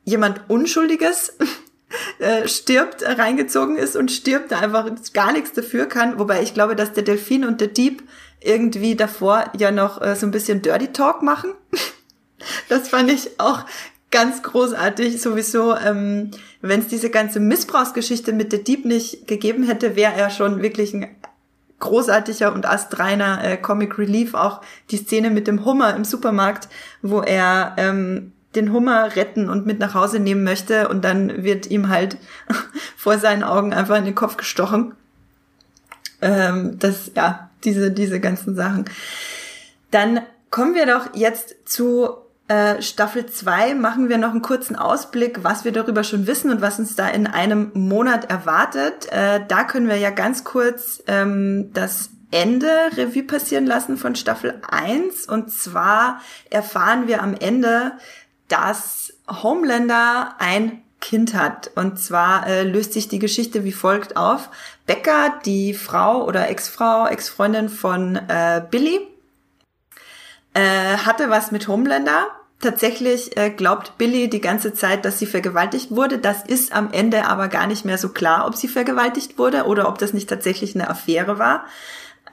jemand Unschuldiges *laughs* äh, stirbt, reingezogen ist und stirbt, der einfach gar nichts dafür kann. Wobei ich glaube, dass der Delfin und der Dieb irgendwie davor ja noch äh, so ein bisschen Dirty Talk machen. *laughs* das fand ich auch ganz großartig. Sowieso, ähm, wenn es diese ganze Missbrauchsgeschichte mit der Dieb nicht gegeben hätte, wäre er schon wirklich ein großartiger und astreiner äh, Comic Relief. Auch die Szene mit dem Hummer im Supermarkt, wo er ähm, den Hummer retten und mit nach Hause nehmen möchte und dann wird ihm halt *laughs* vor seinen Augen einfach in den Kopf gestochen. Ähm, das, ja, diese, diese ganzen Sachen. Dann kommen wir doch jetzt zu äh, Staffel 2 machen wir noch einen kurzen Ausblick, was wir darüber schon wissen und was uns da in einem Monat erwartet. Äh, da können wir ja ganz kurz ähm, das Ende Revue passieren lassen von Staffel 1. Und zwar erfahren wir am Ende, dass Homelander ein Kind hat. Und zwar äh, löst sich die Geschichte wie folgt auf. Becca, die Frau oder Ex-Frau, Ex-Freundin von äh, Billy, äh, hatte was mit Homelander Tatsächlich äh, glaubt Billy die ganze Zeit, dass sie vergewaltigt wurde. Das ist am Ende aber gar nicht mehr so klar, ob sie vergewaltigt wurde oder ob das nicht tatsächlich eine Affäre war.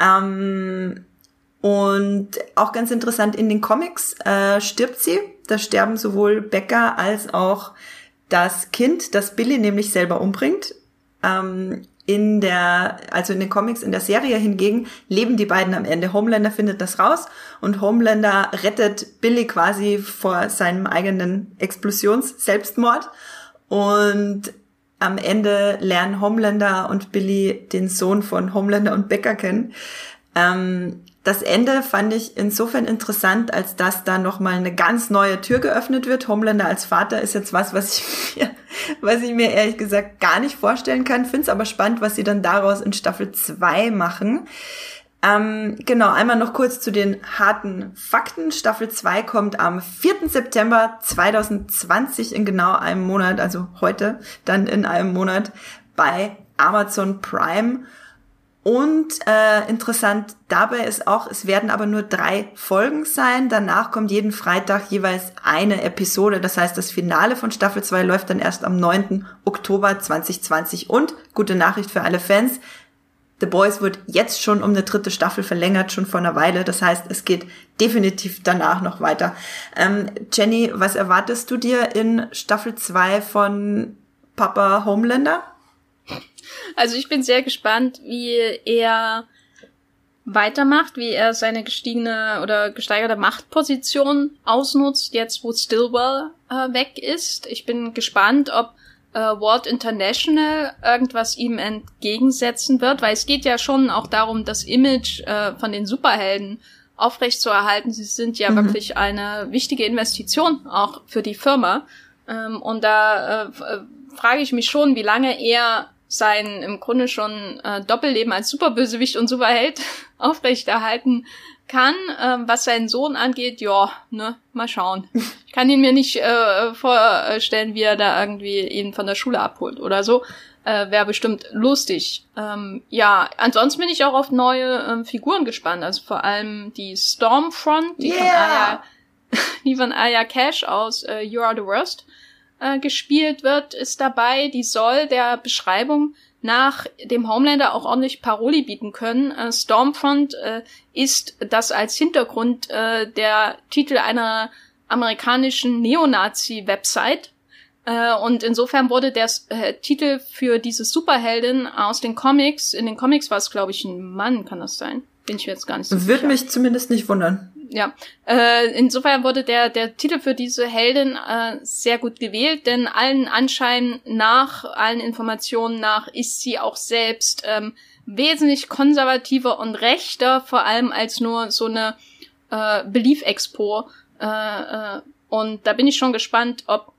Ähm, und auch ganz interessant, in den Comics äh, stirbt sie. Da sterben sowohl Becca als auch das Kind, das Billy nämlich selber umbringt. Ähm, in der, also in den Comics, in der Serie hingegen, leben die beiden am Ende. Homelander findet das raus und Homelander rettet Billy quasi vor seinem eigenen Explosions-Selbstmord. Und am Ende lernen Homelander und Billy den Sohn von Homelander und Becker kennen. Ähm, das Ende fand ich insofern interessant, als dass da nochmal eine ganz neue Tür geöffnet wird. Homelander als Vater ist jetzt was, was ich *laughs* mir, was ich mir ehrlich gesagt gar nicht vorstellen kann. Finde es aber spannend, was sie dann daraus in Staffel 2 machen. Ähm, genau, einmal noch kurz zu den harten Fakten. Staffel 2 kommt am 4. September 2020 in genau einem Monat, also heute dann in einem Monat bei Amazon Prime. Und äh, interessant dabei ist auch, es werden aber nur drei Folgen sein. Danach kommt jeden Freitag jeweils eine Episode. Das heißt, das Finale von Staffel 2 läuft dann erst am 9. Oktober 2020. Und gute Nachricht für alle Fans. The Boys wird jetzt schon um eine dritte Staffel verlängert, schon vor einer Weile. Das heißt, es geht definitiv danach noch weiter. Ähm, Jenny, was erwartest du dir in Staffel 2 von Papa Homelander? Also ich bin sehr gespannt, wie er weitermacht, wie er seine gestiegene oder gesteigerte Machtposition ausnutzt, jetzt wo Stillwell äh, weg ist. Ich bin gespannt, ob äh, Walt International irgendwas ihm entgegensetzen wird, weil es geht ja schon auch darum, das Image äh, von den Superhelden aufrechtzuerhalten. Sie sind ja mhm. wirklich eine wichtige Investition auch für die Firma. Ähm, und da äh, äh frage ich mich schon, wie lange er sein im Grunde schon äh, Doppelleben als Superbösewicht und Superheld *laughs* aufrechterhalten kann. Ähm, was seinen Sohn angeht, ja, ne, mal schauen. Ich kann ihn mir nicht äh, vorstellen, wie er da irgendwie ihn von der Schule abholt oder so. Äh, Wäre bestimmt lustig. Ähm, ja, ansonsten bin ich auch auf neue ähm, Figuren gespannt. Also vor allem die Stormfront, die yeah. von Aya, *laughs* die von Aya Cash aus äh, You Are the Worst äh, gespielt wird, ist dabei. Die soll der Beschreibung nach dem Homelander auch ordentlich Paroli bieten können. Äh, Stormfront äh, ist das als Hintergrund äh, der Titel einer amerikanischen Neonazi-Website. Äh, und insofern wurde der äh, Titel für diese Superheldin aus den Comics, in den Comics war es, glaube ich, ein Mann, kann das sein? Bin ich mir jetzt gar nicht so Würde sicher. mich zumindest nicht wundern ja. Äh, insofern wurde der, der Titel für diese Heldin äh, sehr gut gewählt, denn allen Anschein nach, allen Informationen nach, ist sie auch selbst ähm, wesentlich konservativer und rechter, vor allem als nur so eine äh, Belief Expo. Äh, äh, und da bin ich schon gespannt, ob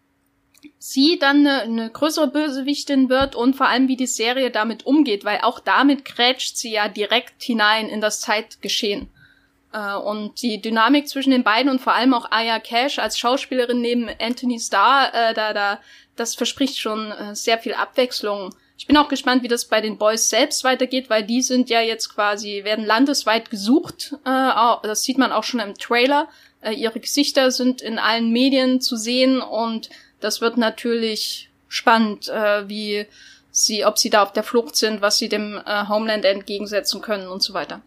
sie dann eine, eine größere Bösewichtin wird und vor allem wie die Serie damit umgeht, weil auch damit krätscht sie ja direkt hinein in das Zeitgeschehen. Äh, und die Dynamik zwischen den beiden und vor allem auch Aya Cash als Schauspielerin neben Anthony Starr, äh, da, da, das verspricht schon äh, sehr viel Abwechslung. Ich bin auch gespannt, wie das bei den Boys selbst weitergeht, weil die sind ja jetzt quasi, werden landesweit gesucht. Äh, das sieht man auch schon im Trailer. Äh, ihre Gesichter sind in allen Medien zu sehen und das wird natürlich spannend, äh, wie sie, ob sie da auf der Flucht sind, was sie dem äh, Homeland entgegensetzen können und so weiter.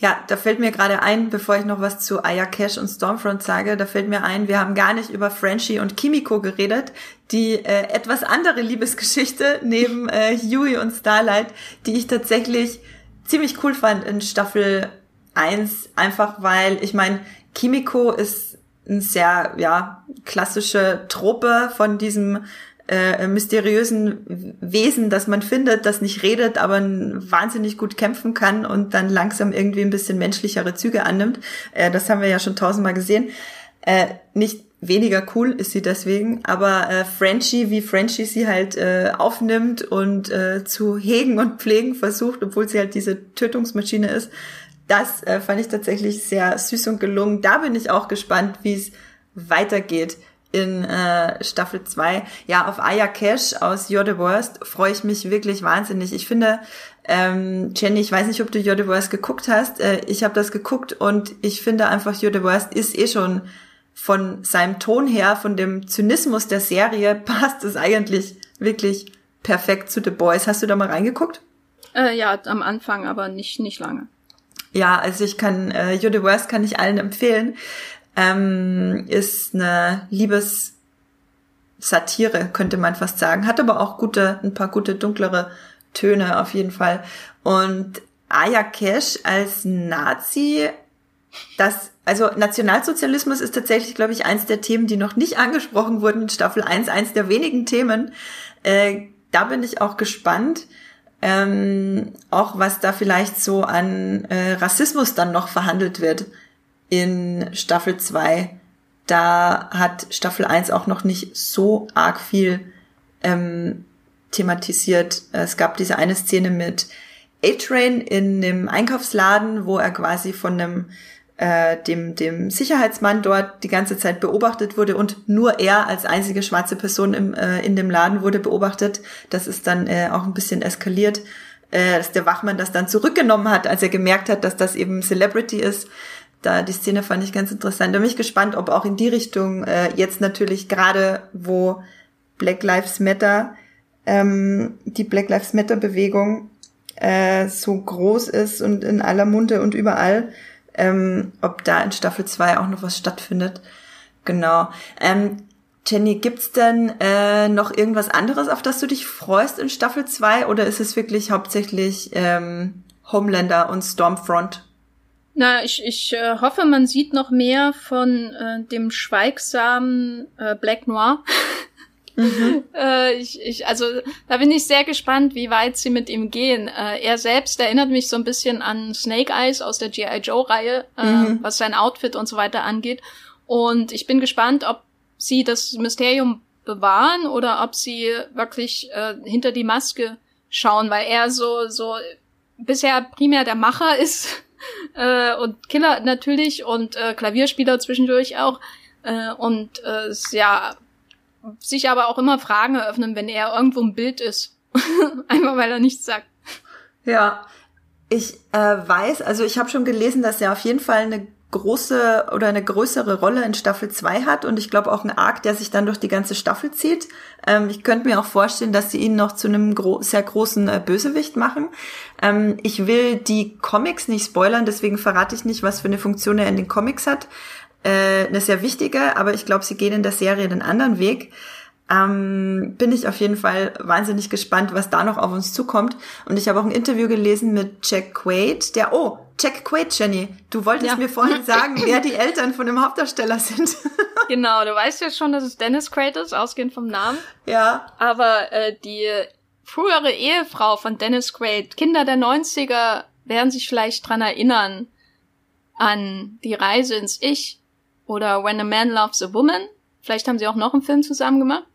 Ja, da fällt mir gerade ein, bevor ich noch was zu Aya Cash und Stormfront sage, da fällt mir ein, wir haben gar nicht über Frenchie und Kimiko geredet, die äh, etwas andere Liebesgeschichte neben äh, Huey und Starlight, die ich tatsächlich ziemlich cool fand in Staffel 1, einfach weil, ich meine, Kimiko ist ein sehr, ja, klassische Trope von diesem äh, mysteriösen Wesen, das man findet, das nicht redet, aber wahnsinnig gut kämpfen kann und dann langsam irgendwie ein bisschen menschlichere Züge annimmt. Äh, das haben wir ja schon tausendmal gesehen. Äh, nicht weniger cool ist sie deswegen, aber äh, Frenchie, wie Frenchie sie halt äh, aufnimmt und äh, zu hegen und pflegen versucht, obwohl sie halt diese Tötungsmaschine ist, das äh, fand ich tatsächlich sehr süß und gelungen. Da bin ich auch gespannt, wie es weitergeht in äh, Staffel 2. Ja, auf Aya Cash aus You're the Worst freue ich mich wirklich wahnsinnig. Ich finde, ähm, Jenny, ich weiß nicht, ob du You're the Worst geguckt hast. Äh, ich habe das geguckt und ich finde einfach, You're the Worst ist eh schon von seinem Ton her, von dem Zynismus der Serie, *laughs* passt es eigentlich wirklich perfekt zu The Boys. Hast du da mal reingeguckt? Äh, ja, am Anfang, aber nicht, nicht lange. Ja, also ich kann, äh, You're the Worst kann ich allen empfehlen ähm, ist eine Liebessatire, könnte man fast sagen. Hat aber auch gute, ein paar gute dunklere Töne auf jeden Fall. Und Aya Cash als Nazi, das, also Nationalsozialismus ist tatsächlich, glaube ich, eins der Themen, die noch nicht angesprochen wurden in Staffel 1, eins der wenigen Themen. Äh, da bin ich auch gespannt. Ähm, auch was da vielleicht so an äh, Rassismus dann noch verhandelt wird in Staffel 2. Da hat Staffel 1 auch noch nicht so arg viel ähm, thematisiert. Es gab diese eine Szene mit A-Train in einem Einkaufsladen, wo er quasi von einem äh, dem, dem Sicherheitsmann dort die ganze Zeit beobachtet wurde und nur er als einzige schwarze Person im, äh, in dem Laden wurde beobachtet. Das ist dann äh, auch ein bisschen eskaliert, äh, dass der Wachmann das dann zurückgenommen hat, als er gemerkt hat, dass das eben Celebrity ist da die Szene fand ich ganz interessant. Da bin ich gespannt, ob auch in die Richtung äh, jetzt natürlich gerade, wo Black Lives Matter, ähm, die Black Lives Matter Bewegung äh, so groß ist und in aller Munde und überall, ähm, ob da in Staffel 2 auch noch was stattfindet. Genau. Ähm, Jenny, gibt's denn äh, noch irgendwas anderes, auf das du dich freust in Staffel 2 oder ist es wirklich hauptsächlich ähm, Homelander und Stormfront? Na, ich, ich äh, hoffe, man sieht noch mehr von äh, dem schweigsamen äh, Black Noir. Mhm. *laughs* äh, ich, ich, also da bin ich sehr gespannt, wie weit sie mit ihm gehen. Äh, er selbst erinnert mich so ein bisschen an Snake Eyes aus der G.I. Joe-Reihe, äh, mhm. was sein Outfit und so weiter angeht. Und ich bin gespannt, ob sie das Mysterium bewahren oder ob sie wirklich äh, hinter die Maske schauen, weil er so so bisher primär der Macher *laughs* ist äh, und Killer natürlich und äh, Klavierspieler zwischendurch auch äh, und äh, ja sich aber auch immer Fragen eröffnen, wenn er irgendwo ein Bild ist, *laughs* einfach weil er nichts sagt. Ja, ich äh, weiß, also ich habe schon gelesen, dass er auf jeden Fall eine große oder eine größere Rolle in Staffel 2 hat und ich glaube auch ein Arc, der sich dann durch die ganze Staffel zieht. Ähm, ich könnte mir auch vorstellen, dass sie ihn noch zu einem gro sehr großen äh, Bösewicht machen. Ähm, ich will die Comics nicht spoilern, deswegen verrate ich nicht, was für eine Funktion er in den Comics hat. Äh, eine sehr wichtige, aber ich glaube, sie gehen in der Serie den anderen Weg ähm, bin ich auf jeden Fall wahnsinnig gespannt, was da noch auf uns zukommt. Und ich habe auch ein Interview gelesen mit Jack Quaid, der, oh, Jack Quaid, Jenny, du wolltest ja. mir vorhin sagen, *laughs* wer die Eltern von dem Hauptdarsteller sind. *laughs* genau, du weißt ja schon, dass es Dennis Quaid ist, ausgehend vom Namen. Ja. Aber äh, die frühere Ehefrau von Dennis Quaid, Kinder der 90er, werden sich vielleicht dran erinnern an die Reise ins Ich oder When a Man Loves a Woman. Vielleicht haben sie auch noch einen Film zusammen gemacht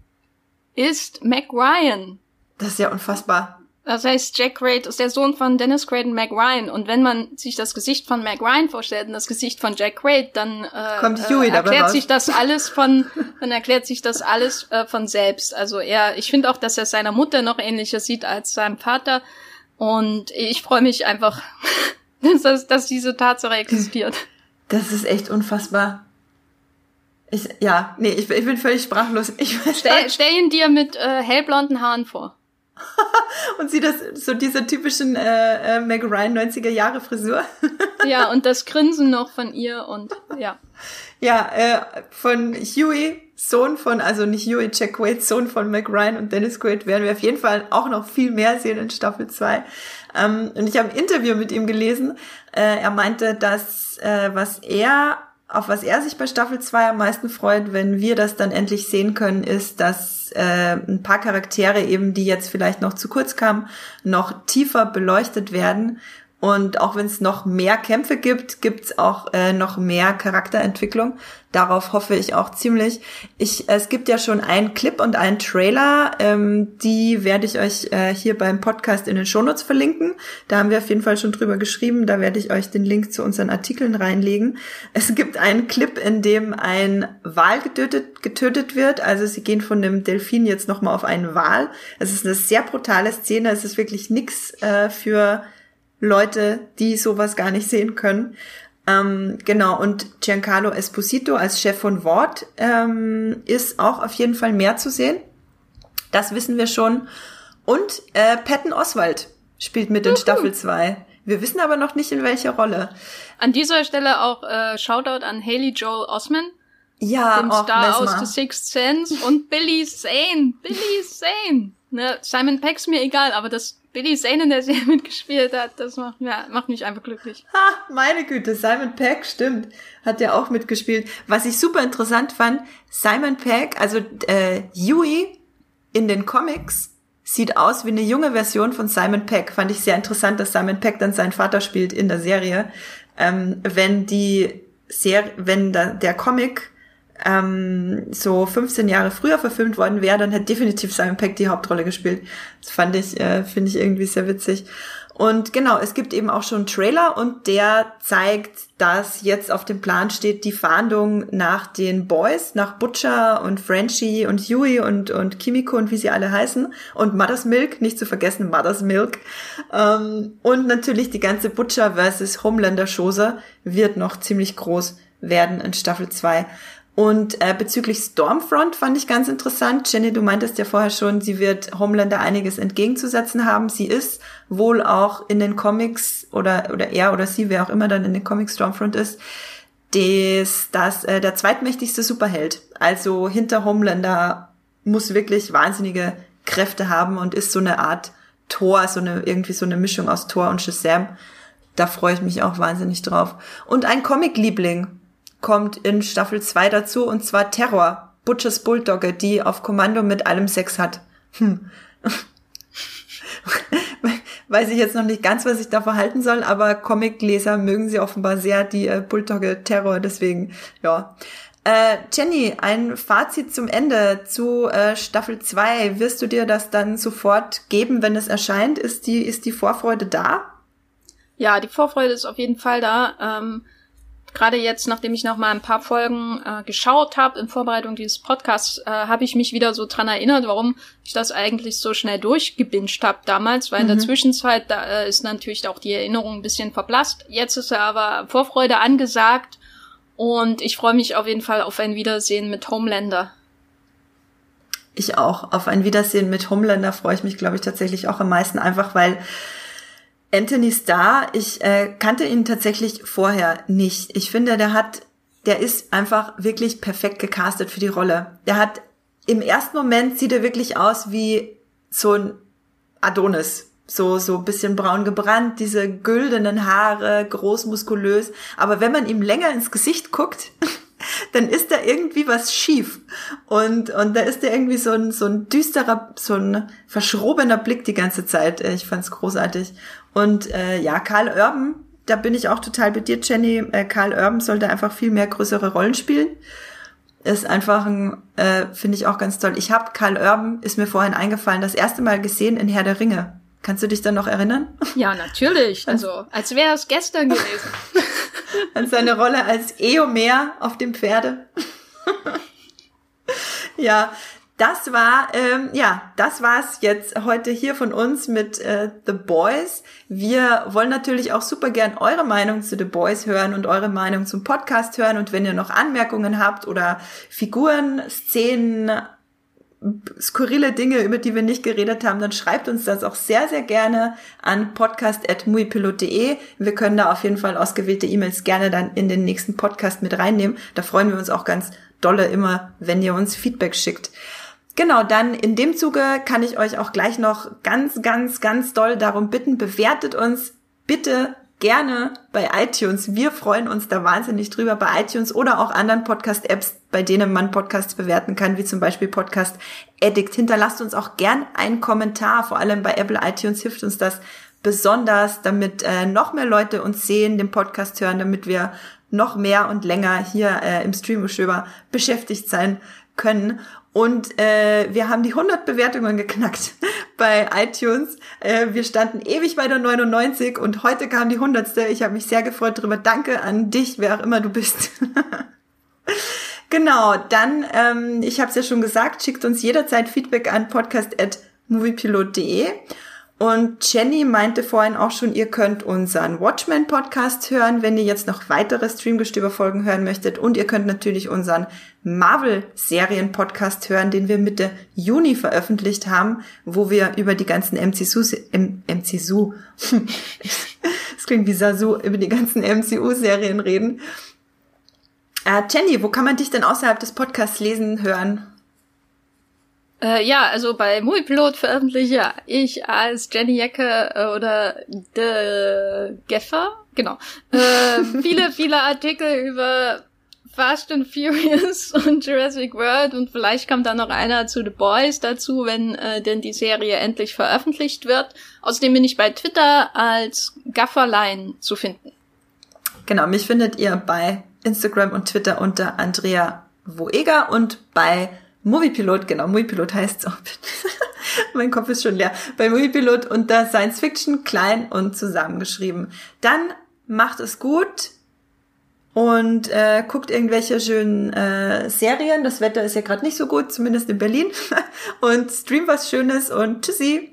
ist Mac Ryan. Das ist ja unfassbar. Das heißt, Jack Quaid ist der Sohn von Dennis Quaid und Mac Ryan. Und wenn man sich das Gesicht von Mac Ryan vorstellt und das Gesicht von Jack Quaid, dann äh, Kommt Huey äh, erklärt sich das alles von, *laughs* dann erklärt sich das alles äh, von selbst. Also er, ich finde auch, dass er seiner Mutter noch ähnlicher sieht als seinem Vater. Und ich freue mich einfach, *laughs* dass, dass diese Tatsache existiert. *laughs* Das ist echt unfassbar. Ich, ja, nee, ich, ich bin völlig sprachlos. Ich stell, stell ihn dir mit äh, hellblonden Haaren vor. *laughs* und sie das so dieser typischen äh, äh, Meg Ryan 90er Jahre Frisur. *laughs* ja, und das Grinsen noch von ihr und ja. Ja, äh, von Huey, Sohn von, also nicht Huey, Jack Quaid, Sohn von Meg Ryan und Dennis Quaid werden wir auf jeden Fall auch noch viel mehr sehen in Staffel 2. Ähm, und ich habe ein Interview mit ihm gelesen. Äh, er meinte, dass äh, was er auf was er sich bei Staffel 2 am meisten freut, wenn wir das dann endlich sehen können, ist, dass äh, ein paar Charaktere eben, die jetzt vielleicht noch zu kurz kamen, noch tiefer beleuchtet werden und auch wenn es noch mehr Kämpfe gibt, gibt es auch äh, noch mehr Charakterentwicklung. Darauf hoffe ich auch ziemlich. Ich, es gibt ja schon einen Clip und einen Trailer, ähm, die werde ich euch äh, hier beim Podcast in den Shownotes verlinken. Da haben wir auf jeden Fall schon drüber geschrieben. Da werde ich euch den Link zu unseren Artikeln reinlegen. Es gibt einen Clip, in dem ein Wal getötet, getötet wird. Also sie gehen von dem Delfin jetzt nochmal auf einen Wal. Es ist eine sehr brutale Szene. Es ist wirklich nix äh, für Leute, die sowas gar nicht sehen können. Ähm, genau, und Giancarlo Esposito als Chef von Wort ähm, ist auch auf jeden Fall mehr zu sehen. Das wissen wir schon. Und äh, Patton Oswald spielt mit in Staffel 2. Wir wissen aber noch nicht, in welcher Rolle. An dieser Stelle auch äh, Shoutout an Haley Joel Osman. Ja, dem Star aus The Sixth Sense und Billy Zane. Billy Zane. Ne, Simon Peck's mir egal, aber das Billy Zane in der Serie *laughs* mitgespielt hat, das macht, ja, macht mich einfach glücklich. Ha, meine Güte, Simon Peck, stimmt, hat ja auch mitgespielt. Was ich super interessant fand, Simon Peck, also äh, Yui in den Comics sieht aus wie eine junge Version von Simon Peck. Fand ich sehr interessant, dass Simon Peck dann seinen Vater spielt in der Serie. Ähm, wenn die Serie, wenn da, der Comic ähm, so 15 Jahre früher verfilmt worden wäre, dann hätte definitiv Simon Peck die Hauptrolle gespielt. Das fand ich, äh, finde ich irgendwie sehr witzig. Und genau, es gibt eben auch schon einen Trailer und der zeigt, dass jetzt auf dem Plan steht die Fahndung nach den Boys, nach Butcher und Frenchie und Huey und, und Kimiko und wie sie alle heißen und Mother's Milk, nicht zu vergessen Mother's Milk. Ähm, und natürlich die ganze Butcher versus Homelander Chose wird noch ziemlich groß werden in Staffel 2. Und äh, bezüglich Stormfront fand ich ganz interessant. Jenny, du meintest ja vorher schon, sie wird Homelander einiges entgegenzusetzen haben. Sie ist wohl auch in den Comics oder oder er oder sie, wer auch immer dann in den Comics Stormfront ist, des, das äh, der zweitmächtigste Superheld. Also hinter Homelander muss wirklich wahnsinnige Kräfte haben und ist so eine Art Tor, so eine irgendwie so eine Mischung aus Tor und Shazam. Da freue ich mich auch wahnsinnig drauf. Und ein Comic-Liebling kommt in Staffel 2 dazu, und zwar Terror, Butchers Bulldogge, die auf Kommando mit allem Sex hat. Hm. *laughs* Weiß ich jetzt noch nicht ganz, was ich da verhalten soll, aber Comicleser mögen sie offenbar sehr, die äh, Bulldogge Terror, deswegen, ja. Äh, Jenny, ein Fazit zum Ende zu äh, Staffel 2. Wirst du dir das dann sofort geben, wenn es erscheint? Ist die, ist die Vorfreude da? Ja, die Vorfreude ist auf jeden Fall da. Ähm, Gerade jetzt, nachdem ich noch mal ein paar Folgen äh, geschaut habe in Vorbereitung dieses Podcasts, äh, habe ich mich wieder so dran erinnert, warum ich das eigentlich so schnell durchgebinscht habe damals, weil mhm. in der mhm. Zwischenzeit da äh, ist natürlich auch die Erinnerung ein bisschen verblasst. Jetzt ist aber Vorfreude angesagt und ich freue mich auf jeden Fall auf ein Wiedersehen mit Homelander. Ich auch. Auf ein Wiedersehen mit Homelander freue ich mich, glaube ich, tatsächlich auch am meisten, einfach weil Anthony Starr, ich äh, kannte ihn tatsächlich vorher nicht. Ich finde, der hat, der ist einfach wirklich perfekt gecastet für die Rolle. Der hat im ersten Moment sieht er wirklich aus wie so ein Adonis so so bisschen braun gebrannt, diese güldenen Haare, groß muskulös, aber wenn man ihm länger ins Gesicht guckt, *laughs* dann ist da irgendwie was schief und und da ist da irgendwie so ein so ein düsterer, so ein verschrobener Blick die ganze Zeit. Ich fand's großartig und äh, ja, Karl Urban, da bin ich auch total bei dir, Jenny. Äh, Karl Urban sollte einfach viel mehr größere Rollen spielen ist einfach ein, äh, finde ich auch ganz toll. Ich habe Karl Urban, ist mir vorhin eingefallen, das erste Mal gesehen in Herr der Ringe. Kannst du dich dann noch erinnern? Ja, natürlich. Also, als wäre es gestern gewesen. *laughs* An seine Rolle als Eomer auf dem Pferde. *laughs* ja, das war, ähm, ja, das war's jetzt heute hier von uns mit äh, The Boys. Wir wollen natürlich auch super gern eure Meinung zu The Boys hören und eure Meinung zum Podcast hören. Und wenn ihr noch Anmerkungen habt oder Figuren, Szenen, skurrile Dinge, über die wir nicht geredet haben, dann schreibt uns das auch sehr, sehr gerne an podcast.muipilot.de. Wir können da auf jeden Fall ausgewählte E-Mails gerne dann in den nächsten Podcast mit reinnehmen. Da freuen wir uns auch ganz dolle immer, wenn ihr uns Feedback schickt. Genau, dann in dem Zuge kann ich euch auch gleich noch ganz, ganz, ganz doll darum bitten, bewertet uns bitte gerne bei iTunes. Wir freuen uns da wahnsinnig drüber bei iTunes oder auch anderen Podcast-Apps, bei denen man Podcasts bewerten kann, wie zum Beispiel Podcast Addict. Hinterlasst uns auch gern einen Kommentar, vor allem bei Apple iTunes hilft uns das besonders, damit äh, noch mehr Leute uns sehen, den Podcast hören, damit wir noch mehr und länger hier äh, im Streamgestöber beschäftigt sein können. Und äh, wir haben die 100 Bewertungen geknackt *laughs* bei iTunes. Äh, wir standen ewig bei der 99 und heute kam die 100. Ich habe mich sehr gefreut darüber. Danke an dich, wer auch immer du bist. *laughs* genau, dann, ähm, ich habe es ja schon gesagt, schickt uns jederzeit Feedback an podcast.moviepilot.de. Und Jenny meinte vorhin auch schon, ihr könnt unseren Watchmen-Podcast hören, wenn ihr jetzt noch weitere Streamgestöber-Folgen hören möchtet. Und ihr könnt natürlich unseren Marvel-Serien-Podcast hören, den wir Mitte Juni veröffentlicht haben, wo wir über die ganzen MCU, MCU, das klingt wie Sasu, über die ganzen MCU-Serien reden. Äh, Jenny, wo kann man dich denn außerhalb des Podcasts lesen, hören? Äh, ja, also bei Moviepilot veröffentliche ich als Jenny Jacke äh, oder The Geffer, genau, äh, *laughs* viele, viele Artikel über Fast and Furious *laughs* und Jurassic World und vielleicht kommt da noch einer zu The Boys dazu, wenn äh, denn die Serie endlich veröffentlicht wird. Außerdem bin ich bei Twitter als Gafferlein zu finden. Genau, mich findet ihr bei Instagram und Twitter unter Andrea Woeger und bei Moviepilot, genau, Moviepilot heißt oh, *laughs* mein Kopf ist schon leer. Bei Moviepilot unter Science Fiction klein und zusammengeschrieben. Dann macht es gut und äh, guckt irgendwelche schönen äh, Serien. Das Wetter ist ja gerade nicht so gut, zumindest in Berlin. *laughs* und streamt was Schönes und tschüssi.